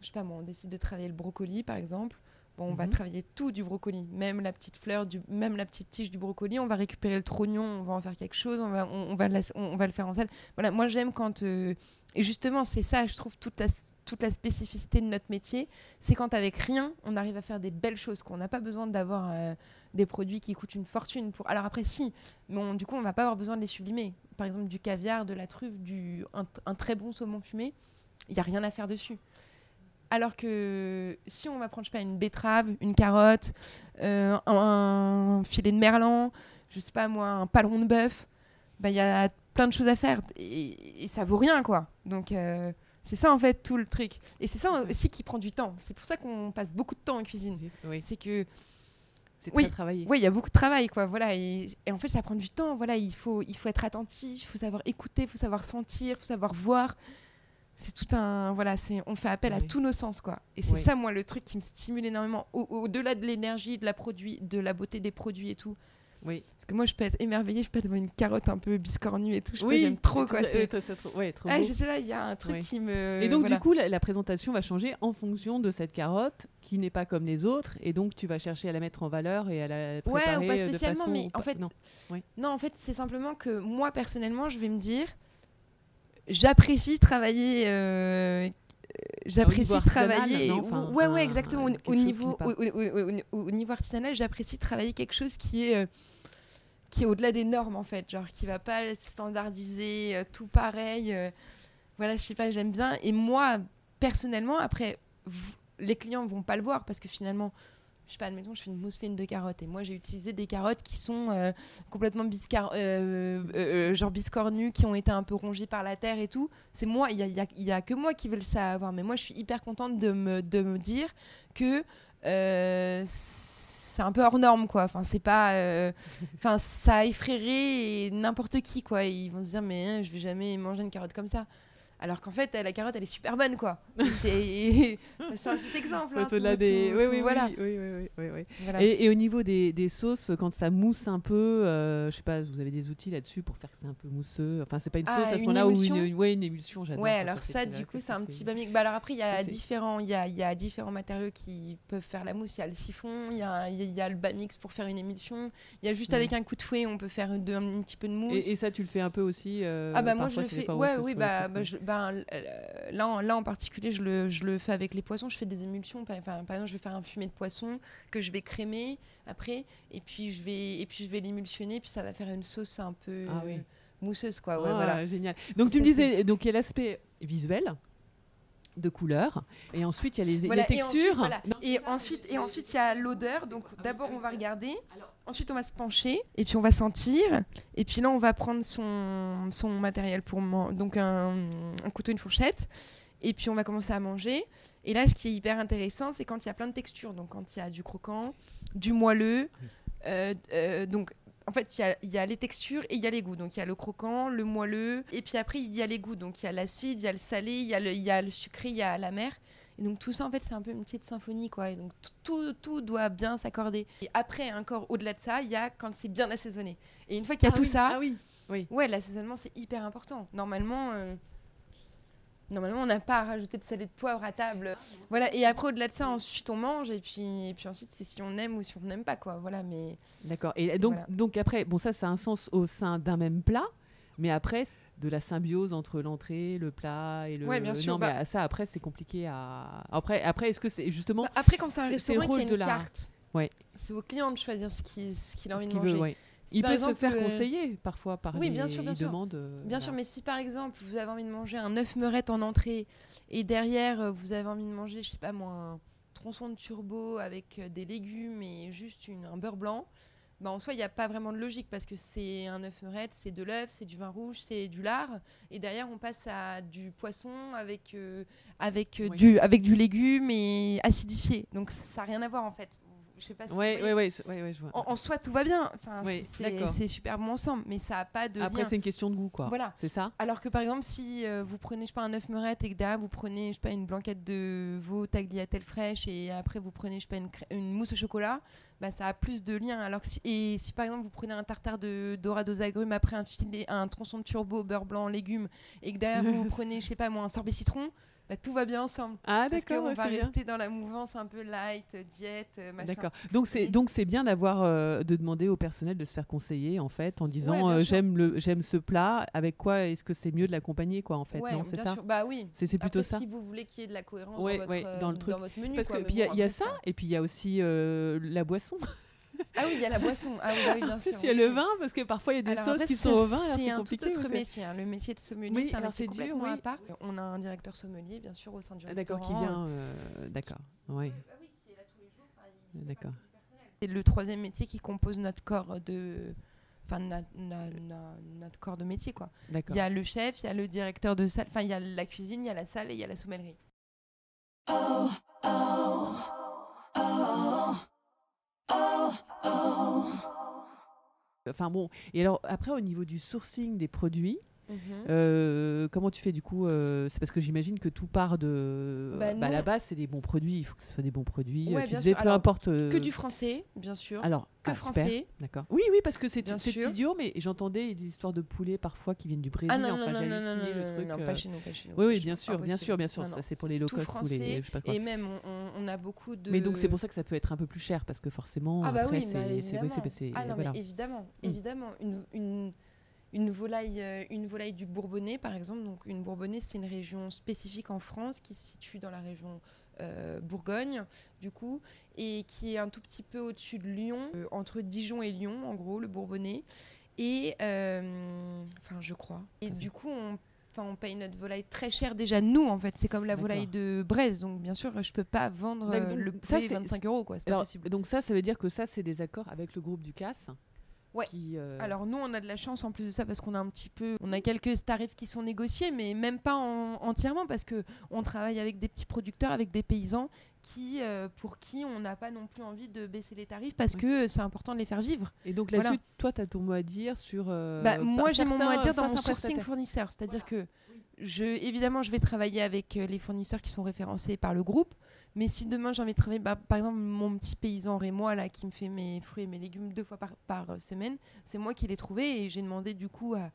je sais pas moi, on décide de travailler le brocoli par exemple. Bon, on va Mhm. travailler tout du brocoli, même la petite fleur, du, même la petite tige du brocoli. On va récupérer le trognon, on va en faire quelque chose, on va, on, on va, la- on, on va le faire en salle. Voilà, moi j'aime quand. euh, et justement, c'est ça, je trouve, toute la, toute la spécificité de notre métier. C'est quand avec rien, on arrive à faire des belles choses, qu'on n'a pas besoin d'avoir euh, des produits qui coûtent une fortune. Pour... Alors après, si, mais on- du coup, on va pas avoir besoin de les sublimer. Par exemple, du caviar, de la truffe, du, un, un très bon saumon fumé, il n'y a rien à faire dessus. Alors que si on va prendre, je sais pas, une betterave, une carotte, euh, un, un filet de merlan, je sais pas moi, un paleron de bœuf, bah, il y a plein de choses à faire et, et ça vaut rien quoi. Donc euh, c'est ça en fait tout le truc. Et c'est ça aussi qui prend du temps. C'est pour ça qu'on passe beaucoup de temps en cuisine. Oui, C'est que c'est Oui. très travaillé. oui, il y a beaucoup de travail quoi. Voilà et, et en fait ça prend du temps. Voilà, il faut il faut être attentif, il faut savoir écouter, il faut savoir sentir, il faut savoir voir. C'est tout un voilà, c'est on fait appel à tous nos sens quoi. Et c'est Oui. ça moi le truc qui me stimule énormément au- au-delà de l'énergie, de la produit, de la beauté des produits et tout. Oui. Parce que moi je peux être émerveillée, je peux être devant une carotte un peu biscornue et tout. Je oui, j'aime trop quoi. C'est- trop- ouais, trop Ah, beau. je sais pas, il y a un truc Ouais. qui me. Et donc, voilà. du coup, la, la présentation va changer en fonction de cette carotte qui n'est pas comme les autres. Et donc, tu vas chercher à la mettre en valeur et à la préparer Ouais, ou pas de spécialement, façon- mais en fait, non. non, en fait, c'est simplement que moi personnellement, je vais me dire, j'apprécie travailler. euh, J'apprécie travailler. Enfin, ouais, ouais, exactement. Au, niveau, au, au- au- au- au niveau artisanal, j'apprécie travailler quelque chose qui est, euh, qui est au-delà des normes, en fait. Genre, qui va pas être standardisé, euh, tout pareil. voilà, je sais pas, j'aime bien. Et moi, personnellement, après, vous- les clients vont pas le voir parce que finalement, je sais pas, admettons, je fais une mousseline de carottes et moi j'ai utilisé des carottes qui sont euh, complètement biscar euh, euh, genre biscornues, qui ont été un peu rongées par la terre et tout. C'est moi, il y a, y a- que moi qui veux le savoir, mais moi je suis hyper contente de me, dire que c'est un peu hors norme quoi. Enfin, c'est pas. Enfin, ça effraierait n'importe qui quoi. Ils vont se dire, mais hein, je vais jamais manger une carotte comme ça. Alors qu'en fait, la carotte, elle est super bonne, quoi. C'est un petit exemple. hein, Au-delà des... tout- oui, tout- oui, voilà. oui, oui, oui, oui, oui. Voilà. Et, et au niveau des, des sauces, quand ça mousse un peu, euh, je sais pas, vous avez des outils là-dessus pour faire que c'est un peu mousseux? Enfin, c'est pas une Ah, sauce à ce une moment-là ou émulsion? Une, ouais, une émulsion, j'adore. Ouais, alors ça, du coup, c'est un petit bamique. Bah, alors après, il y a différents, il y a, il y a différents matériaux qui peuvent faire la mousse. Il y a le siphon, il y a, il y a- il y a le bamix pour faire une émulsion. Il y a juste Ouais. avec un coup de fouet, on peut faire de- un, petit peu de mousse. Et, et ça, tu le fais un peu aussi euh, ah bah moi je le fais ouais oui bah, ben, euh, là en, là en particulier je le, je le fais avec les poissons je fais des émulsions par, enfin, par exemple je vais faire un fumé de poisson que je vais crémer après et puis je vais et puis je vais l'émulsionner puis ça va faire une sauce un peu Ah oui. mousseuse quoi ouais Ah, voilà génial. Donc tu me disais, donc il y a l'aspect visuel de couleur, et ensuite il y a les, Voilà, les et ensuite, textures. voilà. Et ensuite, et ensuite, il y a l'odeur. Donc, d'abord, on va regarder. Ensuite, on va se pencher. Et puis, on va sentir. Et puis là, on va prendre son, son matériel pour donc un, un couteau, une fourchette. Et puis, on va commencer à manger. Et là, ce qui est hyper intéressant, c'est quand il y a plein de textures. Donc, quand il y a du croquant, du moelleux. euh, euh, donc, en fait, il y a, il y a les textures et il y a les goûts. Donc, il y a le croquant, le moelleux. Et puis après, il y a les goûts. Donc, il y a l'acide, il y a le salé, y il y a le sucré, il y a la mer. Et donc tout ça, en fait, c'est un peu une petite symphonie, quoi. Et donc tout- tout, doit bien s'accorder. Et après, encore au-delà de ça, il y a quand c'est bien assaisonné. Et une fois qu'il y a Ah tout oui, ça, Ah oui. ouais, l'assaisonnement, c'est hyper important. Normalement, euh, normalement, on n'a pas à rajouter de salé de poivre à table. Voilà. Et après, au-delà de ça, ensuite, on mange. Et puis, et puis ensuite, c'est si on aime ou si on n'aime pas, quoi. Voilà. Mais D'accord. Et donc, Voilà. donc après, bon ça, ça a un sens au sein d'un même plat, mais après de la symbiose entre l'entrée, le plat et le. Ouais, bien sûr, Non, bah- mais ça après c'est compliqué à. Après, après est-ce que c'est justement Bah, après, quand c'est un restaurant qui a une de la- carte, Ouais. c'est au client de choisir ce qu'il ce qu'il a envie de manger. veut, ouais. Si Il peut exemple, se faire euh, conseiller parfois par Oui, les bien sûr, bien sûr. euh, Bien sûr, mais si par exemple vous avez envie de manger un œuf meurette en entrée et derrière euh, vous avez envie de manger, je sais pas moi, un tronçon de turbo avec des légumes et juste une, un beurre blanc, bah, en soi, il n'y a pas vraiment de logique parce que c'est un œuf meurette, c'est de l'œuf, c'est du vin rouge, c'est du lard. Et derrière, on passe à du poisson avec, euh, avec, euh, Oui. du, avec du légume et acidifié. Donc ça n'a rien à voir en fait. Je sais pas si Ouais, ouais, ouais, ouais, ouais, je vois. En, en soi, tout va bien. Enfin, Oui, c'est- super bon ensemble, mais ça n'a pas de Après, c'est une question de goût, quoi. Voilà. C'est ça? Alors que par exemple, si euh, vous prenez, je sais pas, un œuf meurette et que derrière vous prenez, je sais pas, une blanquette de veau tagliatelle fraîche et après vous prenez, je sais pas, une, mousse au chocolat, bah ça a plus de lien. Alors que si, et si par exemple vous prenez un tartare de dorade aux agrumes après un filet, un tronçon de turbo beurre blanc légumes et que derrière vous, vous prenez, je sais pas moi, un sorbet citron, bah tout va bien ensemble. Ah, Parce qu'on va bien. rester dans la mouvance un peu light, euh, diète, euh, machin. D'accord. Donc c'est donc c'est bien d'avoir euh, de demander au personnel de se faire conseiller en fait en disant euh, j'aime le j'aime ce plat avec quoi est-ce que c'est mieux de l'accompagner quoi en fait Ouais, non c'est ça sûr. Bah oui. c'est c'est plutôt Après, ça si vous voulez qu'il y ait de la cohérence Ouais, dans, votre, dans le truc. votre menu. parce quoi. que il y a- y ça et puis il y a aussi la boisson Ah oui, il y a la boisson. Ah oui, bah oui, bien sûr. il y a oui, le vin parce que parfois il y a des Alors sauces après, qui sont au vin C'est un compliqué tout autre métier. hein. Le métier de sommelier, Oui, c'est un métier dur, complètement oui. à part. On a un directeur sommelier, bien sûr, au sein du Ah, d'accord qui vient euh, d'accord oui d'accord C'est le troisième métier qui compose notre corps de... Enfin, na- na- na- notre corps de métier, quoi. Il y a le chef, il y a le directeur de salle, enfin, il y a la cuisine, il y a la salle et il y a la sommellerie. Enfin bon et alors après au niveau du sourcing des produits Mhm. Euh, comment tu fais du coup euh, C'est parce que j'imagine que tout part de. Bah, bah, à la base, c'est des bons produits. Il faut que ce soit des bons produits. Ouais, tu bien disais, sûr. peu Alors, importe. euh, Que du français, bien sûr. Alors, que ah, français. D'accord. Oui, oui, parce que c'est Bien c'est sûr. idiot, mais j'entendais des histoires de poulets parfois qui viennent du Brésil. Ah non, non, enfin, non, j'ai non, non, halluciné non, le non, truc. non, euh, pas chez nous, pas chez nous. Oui, oui, bien sûr, bien sûr, bien sûr. Non, ça, non, c'est pour les low cost. Et même, on, a beaucoup de. Mais donc, c'est pour ça que ça peut être un peu plus cher, parce que forcément. Ah bah oui, évidemment. ah non, mais évidemment, Mm. évidemment. Une, une, volaille, euh, une volaille du Bourbonnais, par exemple. Donc, une Bourbonnais, c'est une région spécifique en France qui se situe dans la région euh, Bourgogne, du coup, et qui est un tout petit peu au-dessus de Lyon, euh, entre Dijon et Lyon, en gros, le Bourbonnais. Et, enfin, je crois. Et du coup, on Enfin, on paye notre volaille très cher déjà nous en fait. C'est comme la volaille de Brest, donc bien sûr je peux pas vendre donc le c'est- 25 euros quoi. C'est pas Alors, possible. donc ça, ça veut dire que ça, c'est des accords avec le groupe du CAS. Ouais. Qui, euh, Alors nous, on a de la chance en plus de ça parce qu'on a un petit peu, on a quelques tarifs qui sont négociés, mais même pas en- entièrement parce que on travaille avec des petits producteurs, avec des paysans qui, euh, pour qui on n'a pas non plus envie de baisser les tarifs parce Ouais. que c'est important de les faire vivre. Et donc Voilà. là-dessus, toi, tu as ton mot à dire sur. euh, Bah, moi, j'ai mon mot à dire dans mon sourcing fournisseur, c'est-à-dire que je, évidemment, je vais travailler avec euh, les fournisseurs qui sont référencés par le groupe. Mais si demain j'ai envie de travailler, bah, par exemple, mon petit paysan Rémois là, qui me fait mes fruits et mes légumes deux fois par, par, semaine, c'est moi qui l'ai trouvé et j'ai demandé du coup à,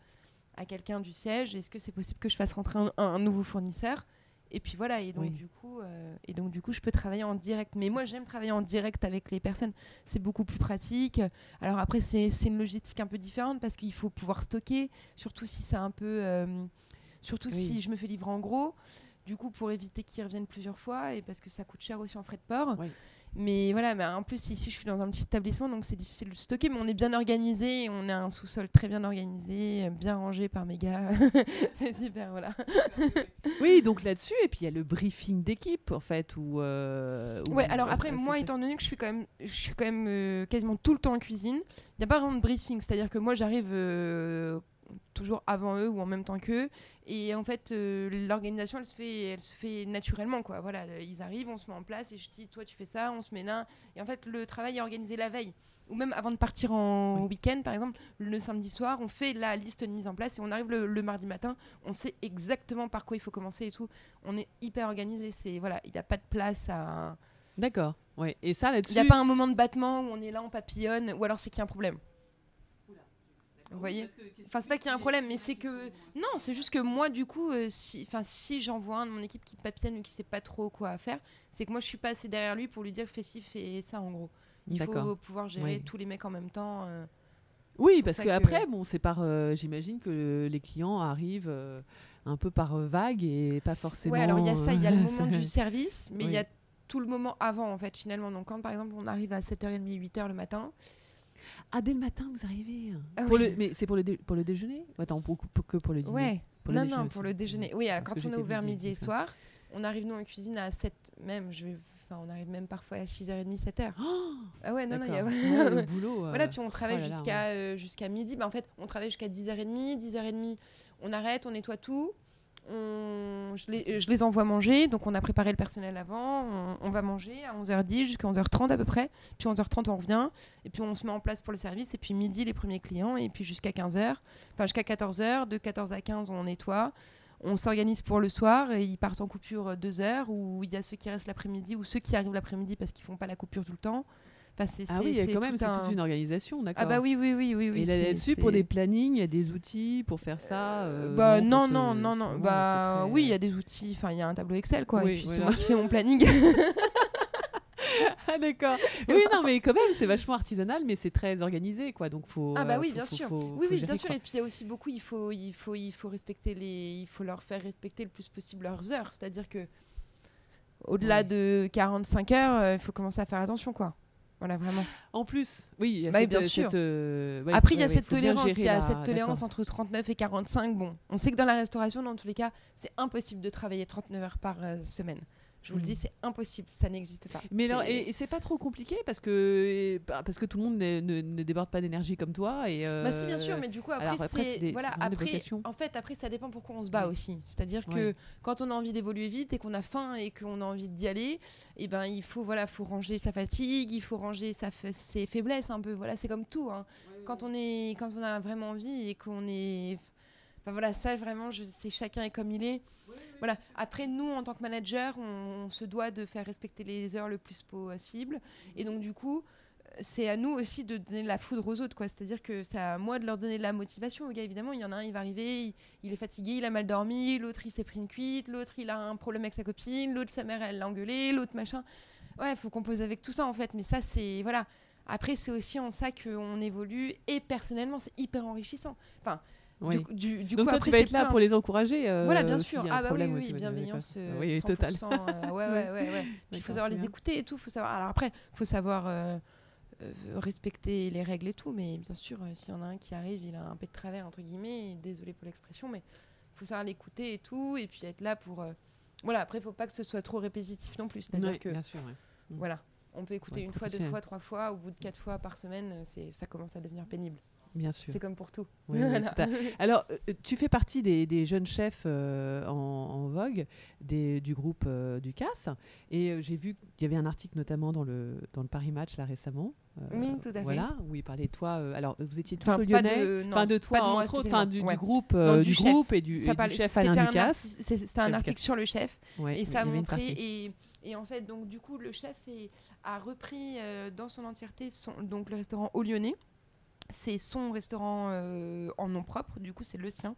à quelqu'un du siège est-ce que c'est possible que je fasse rentrer un, un nouveau fournisseur? Et puis voilà, et donc, Oui. du coup, euh, et donc du coup, je peux travailler en direct. Mais moi, j'aime travailler en direct avec les personnes. C'est beaucoup plus pratique. Alors après, c'est c'est une logistique un peu différente parce qu'il faut pouvoir stocker, surtout si c'est un peu. euh, surtout Oui. si je me fais livrer en gros. Du coup, pour éviter qu'ils reviennent plusieurs fois et parce que ça coûte cher aussi en frais de port. Oui. Mais voilà, mais en plus, ici, je suis dans un petit établissement, donc c'est difficile de stocker, mais on est bien organisé. On a un sous-sol très bien organisé, bien rangé par mes gars. c'est super, voilà. Oui, donc là-dessus, et puis il y a le briefing d'équipe, en fait. Où, euh, où- Ouais, alors après, moi, étant donné que je suis quand même, je suis quand même euh, quasiment tout le temps en cuisine, il n'y a pas vraiment de briefing. C'est-à-dire que moi, j'arrive euh, toujours avant eux ou en même temps qu'eux. Et en fait, euh, l'organisation, elle se fait, elle se fait naturellement, quoi. Voilà, euh, ils arrivent, on se met en place et je dis, toi, tu fais ça, on se met là. Et en fait, le travail est organisé la veille. Ou même avant de partir en Oui. week-end, par exemple, le samedi soir, on fait la liste de mise en place et on arrive le, le mardi matin, on sait exactement par quoi il faut commencer et tout. On est hyper organisé. C'est voilà, il n'y a pas de place à. D'accord. Ouais. Et ça, Il n'y a pas un moment de battement où on est là, on papillonne, ou alors c'est qu'il y a un problème. Vous voyez Enfin, c'est pas qu'il y a un problème, mais c'est que. Non, c'est juste que moi, du coup, euh, si, enfin, si j'envoie un de mon équipe qui papillonne ou qui sait pas trop quoi faire, c'est que moi, je suis pas assez derrière lui pour lui dire fais ci, fais ça, en gros. Il faut pouvoir gérer Oui. tous les mecs en même temps. euh. Oui, parce que que- après, bon, c'est par. euh, J'imagine que les clients arrivent euh, un peu par euh, vague et pas forcément. Ouais, alors il y a ça, il y a le euh, moment du service, mais il y a tout le moment avant, en fait, finalement. Donc, quand par exemple, on arrive à 7h30, 8h le matin, Ah, dès le matin, vous arrivez. Ah Pour oui. le... Mais c'est pour le, dé- pour le déjeuner? Attends, pour, pour- que pour le dîner? Ouais. Pour le non, déjeuner non, aussi. pour le déjeuner. Oui, alors, quand on est ouvert midi, et soir, on arrive nous en cuisine à 7 même, je vais, Enfin, on arrive même parfois à 6h30, 7h. ah ouais, non, non, il y a. Ouais, le boulot. euh, Voilà, puis on travaille oh jusqu'à euh, jusqu'à midi. Bah, en fait, on travaille jusqu'à 10h30. 10h30, on arrête, on nettoie tout. Je, les, envoie manger. Donc, on a préparé le personnel avant. On, on va manger à 11h10 jusqu'à 11h30 à peu près. Puis 11h30, on revient. Et puis, on se met en place pour le service. Et puis, midi, les premiers clients. Et puis, jusqu'à 15h. Enfin, jusqu'à 14h. De 14 à 15, on nettoie. On s'organise pour le soir. Et ils partent en coupure 2 heures. Ou il y a ceux qui restent l'après-midi. Ou ceux qui arrivent l'après-midi parce qu'ils font pas la coupure tout le temps. Ah oui, il y a c'est quand même, c'est un- toute une organisation, d'accord. ah bah oui, oui, oui, oui. oui Et là-dessus, pour des plannings, il y a des outils pour faire ça. Euh, bah non, se- non, non, non. Bah très- oui, il y a des outils. Enfin, il y a un tableau Excel, quoi. Oui, et puis c'est moi qui fais mon planning. Ah d'accord. Oui, non, mais quand même, c'est vachement artisanal, mais c'est très organisé, quoi. Donc faut. ah bah oui, faut- bien faut- sûr. faut- oui, faut oui, gérer, bien sûr. quoi. Et puis il y a aussi beaucoup. Il faut, il faut, il faut respecter les. Il faut leur faire respecter le plus possible leurs heures. C'est-à-dire que au-delà Ouais. de 45 heures, euh, il faut commencer à faire attention, quoi. Voilà, vraiment. En plus, oui, il y a Bah cette, bien cette, sûr. euh, ouais, Après, il y a ouais, cette tolérance. Il y a la- cette tolérance entre 39 et 45. Bon, on sait que dans la restauration, dans tous les cas, c'est impossible de travailler 39 heures par euh, semaine. Je vous le dis, c'est impossible. Ça n'existe pas. Mais alors, et, et c'est pas trop compliqué parce que bah, parce que tout le monde ne, ne déborde pas d'énergie comme toi et. Bah si bien sûr, euh, mais du coup après, alors après, des- voilà après en fait après ça dépend pourquoi on se bat Mm. aussi. C'est-à-dire que quand on a envie d'évoluer vite et qu'on a faim et qu'on a envie d'y aller, et ben il faut voilà faut ranger sa fatigue, il faut ranger sa ses faiblesses un peu. Voilà c'est comme tout. hein. Quand on est quand on a vraiment envie et qu'on est Enfin voilà, ça vraiment, c'est chacun est comme il est. Voilà. Après, nous, en tant que manager, on, se doit de faire respecter les heures le plus possible. Et donc, du coup, c'est à nous aussi de donner de la foudre aux autres. C'est-à-dire que c'est à moi de leur donner de la motivation. Aux gars, évidemment, il y en a un, il va arriver, il, il est fatigué, il a mal dormi, l'autre, il s'est pris une cuite, l'autre, il a un problème avec sa copine, l'autre, sa mère, elle l'a engueulé, l'autre, machin. Ouais, il faut composer avec tout ça, en fait. Mais ça, c'est... Voilà. Après, c'est aussi en ça qu'on évolue. Et personnellement, c'est hyper enrichissant. Enfin, Oui. du, du, du Donc coup, toi, après, tu vas être là un- pour les encourager. euh, voilà, bien sûr. Ah bah oui, oui, bienveillance euh, Oui, 100%. total. euh, ouais, ouais, ouais, ouais. Il faut savoir les écouter et tout. Faut savoir. Alors après, faut savoir euh, euh, respecter les règles et tout. Mais bien sûr, euh, s'il y en a un qui arrive, il a un peu de travers entre guillemets. et désolé pour l'expression, mais faut savoir l'écouter et tout, et puis être là pour. Voilà. Après, faut pas que ce soit trop répétitif non plus. C'est-à-dire que bien sûr. Mm. voilà, on peut écouter une fois, deux fois, trois fois. Au bout de quatre fois par semaine, c'est ça commence à devenir pénible. Bien sûr. C'est comme pour tout. Oui, oui, Voilà. tout à Alors, euh, tu fais partie des, des jeunes chefs euh, en, en vogue des- du groupe euh, du CAS. Et euh, j'ai vu qu'il y avait un article notamment dans le, dans le Paris Match là récemment. Oui, tout à fait. Voilà, où il parlait de toi. alors, vous étiez tous Lyonnais. de- non, Enfin, de toi, de moi entre autres, enfin, du, groupe, Non, du du chef. groupe et du, et du chef Alain Ducasse. C'était un article sur le chef. Ouais, et ça montrait partie. et, et en fait donc du coup le chef est- a repris dans son entièreté son, donc le restaurant au Lyonnais c'est son restaurant euh, en nom propre du coup c'est le sien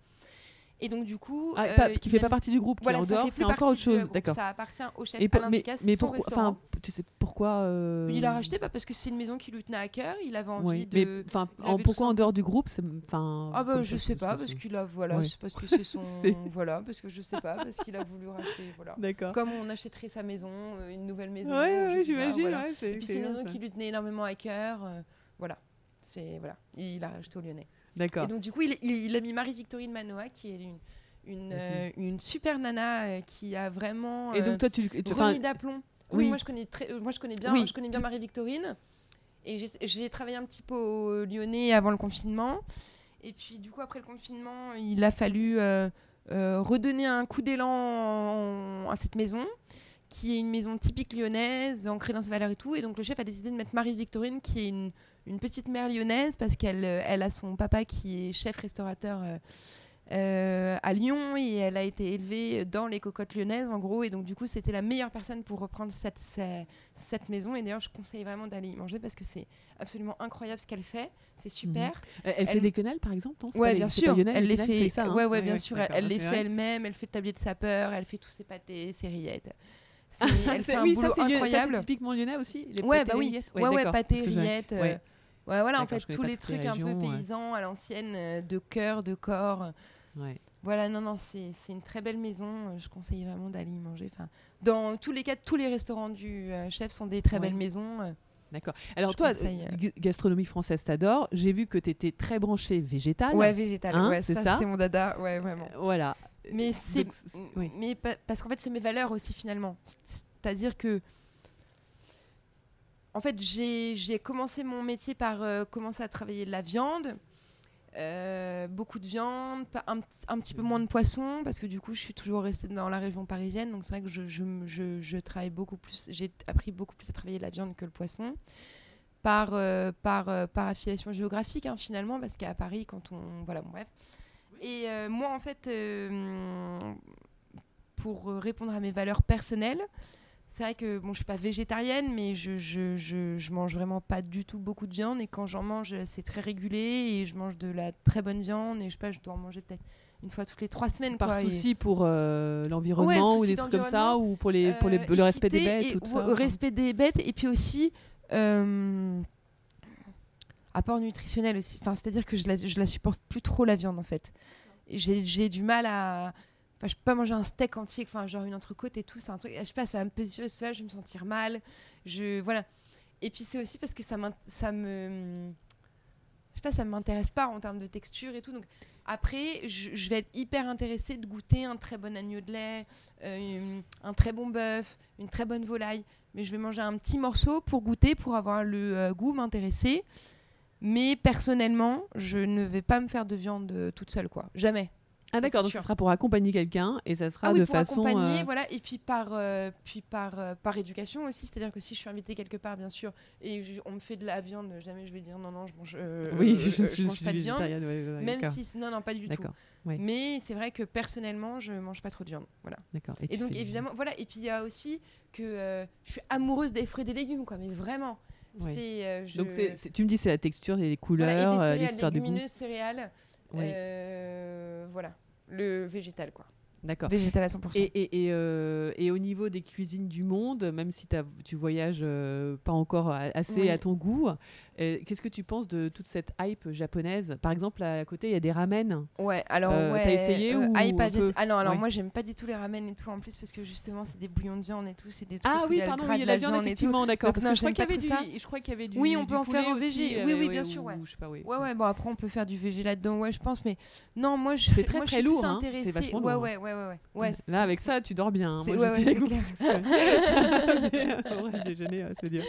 et donc du coup Ah, euh, pas- qui fait pas partie du groupe, voilà qui est en dehors, c'est encore autre chose, d'accord. ça appartient au chef Et Alain mais, Ducasse mais son pourquoi, restaurant. enfin, tu sais pourquoi euh, il a racheté parce que c'est une maison qui lui tenait à cœur il avait envie de mais enfin, en- pourquoi en dehors du groupe Enfin. ah bah je sais pas parce qu'il a voilà c'est parce que c'est son voilà parce que je sais pas parce qu'il a voulu racheter voilà D'accord. comme on achèterait sa maison une nouvelle maison Ouais, j'imagine. Et puis c'est une maison qui lui tenait énormément à cœur. voilà. C'est voilà. Il a racheté au Lyonnais. D'accord. Et donc du coup, il, il- il a mis Marie-Victorine Manoa, qui est une, une, euh, une super nana euh, qui a vraiment Et euh, donc toi, tu, tu- remis d'aplomb. Oui, oui. moi je connais très, euh, moi je connais bien, Oui, je connais bien Marie-Victorine. Et j'ai- travaillé un petit peu au Lyonnais avant le confinement. Et puis du coup après le confinement, il a fallu euh, euh, redonner un coup d'élan à cette maison qui est une maison typique lyonnaise, ancrée dans ses valeurs et tout. Et donc le chef a décidé de mettre Marie-Victorine, qui est une, une petite mère lyonnaise, parce qu'elle euh, elle a son papa qui est chef restaurateur euh, euh, à Lyon et elle a été élevée dans les cocottes lyonnaises en gros. Et donc du coup c'était la meilleure personne pour reprendre cette, cette, cette maison. Et d'ailleurs je conseille vraiment d'aller y manger parce que c'est absolument incroyable ce qu'elle fait. C'est super. elle, elle fait des quenelles par exemple non? Ouais, bien les- sûr. elle les quenelles, fait. ça, hein? ouais, ouais, bien sûr. Elle les fait elle-même. Elle fait le tablier de sapeur. Elle fait tous ses pâtés, ses rillettes. C'est- Elle fait un oui, ça, boulot ça, incroyable. C'est typiquement lyonnais aussi. Les Ouais, pâtés bah oui. rillettes. Ouais, ouais, d'accord, pâté, rillettes. Ouais. Voilà, en fait, tous les trucs un peu paysans à l'ancienne, euh, de cœur, de corps. Ouais. Voilà, non, non, c'est une très belle maison. euh, Je conseille vraiment d'aller y manger. Enfin, dans tous les cas, tous les restaurants du euh, chef sont des très Ouais. belles maisons. euh. D'accord. Alors toi, conseille, euh. gastronomie française, t'adores. J'ai vu que tu étais très branché végétal. Ouais, végétal. Hein, ouais, c'est ça, ça c'est mon dada. Ouais, vraiment. Voilà. Mais c'est, Donc, c'est- oui. mais pa- parce qu'en fait, c'est mes valeurs aussi finalement. C'est- C'est-à-dire que en fait, j'ai commencé mon métier par euh, commencer à travailler de la viande. Euh, beaucoup de viande, un, petit- peu moins de poisson, parce que du coup, je suis toujours restée dans la région parisienne. Donc, c'est vrai que je, travaille beaucoup plus. J'ai appris beaucoup plus à travailler la viande que le poisson. Par, euh, affiliation géographique, hein, finalement, parce qu'à Paris, quand on. Voilà, bon, bref. Et moi, en fait, pour répondre à mes valeurs personnelles, c'est vrai que bon, je suis pas végétarienne, mais je, je, je, je mange vraiment pas du tout beaucoup de viande. Et quand j'en mange, c'est très régulé. Et je mange de la très bonne viande. Et je sais pas, je dois en manger peut-être une fois toutes les trois semaines. Par quoi, et- souci pour euh, l'environnement Ouais, ou des trucs comme ça ou pour, les, pour les- euh, le respect des bêtes et ou tout ça respect des bêtes. Et puis aussi. euh, apport nutritionnel aussi. Enfin, c'est-à-dire que je la, je la supporte plus trop la viande en fait. J'ai du mal à. Enfin, je peux pas manger un steak entier, enfin, genre une entrecôte et tout. C'est un truc. Je sais pas, ça va me le je vais me sentir mal. Je voilà. Et puis c'est aussi parce que ça, ça me. Je sais pas, ça m'intéresse pas en termes de texture et tout. Donc après, je, vais être hyper intéressée de goûter un très bon agneau de lait, euh, un très bon bœuf, une très bonne volaille. Mais je vais manger un petit morceau pour goûter, pour avoir le euh, goût, m'intéresser. Mais personnellement, je ne vais pas me faire de viande euh, toute seule, quoi. Jamais. Ah d'accord, donc ce sera pour accompagner quelqu'un et ça sera Ah oui, de pour façon accompagner, euh, voilà. Et puis par, euh, puis par, euh, par éducation aussi. C'est-à-dire que si je suis invitée quelque part, bien sûr, et je- on me fait de la viande, jamais je vais dire non, non, je mange, Oui, je, je mange suis pas de viande. ouais, ouais, Même si, non, non, pas du tout. Mais c'est vrai que personnellement, je mange pas trop de viande. Voilà. d'accord. Et, donc, évidemment, voilà. Et puis, il y a aussi que je suis amoureuse des fruits et des légumes, quoi. Mais vraiment. Ouais. C'est. euh, je- Donc tu me dis c'est la texture, les couleurs, voilà, l'histoire du goût. céréales. Euh, voilà. Le végétal, quoi. D'accord. Végétal à 100%. Et, et, et, euh, et au niveau des cuisines du monde, même si tu voyages euh, pas encore assez Oui. à ton goût, euh, qu'est-ce que tu penses de toute cette hype japonaise? Par exemple, à côté, il y a des ramen. Ouais, alors Euh, ouais. t'as essayé ou hype peu Ah non, alors Ouais. moi j'aime pas du tout les ramen et tout en plus parce que justement c'est des bouillons de viande et tout, c'est des trucs Ah oui, pardon, il y a de la viande, effectivement, d'accord. Parce non, que je crois qu'il y avait du, je crois qu'il y avait du. Oui, on peut en faire en végé. aussi, Oui, euh, oui, bien sûr, ouais. Ouais, ouais, bon après on peut faire du végé là-dedans, ouais, je pense, mais non, moi je C'est très, très lourd, hein. C'est intéressée. vachement ouais, ouais, ouais, ouais, ouais, Là, avec ça, tu dors bien. hein. c'est- Moi, ouais, ouais, déjeuner, c'est dur.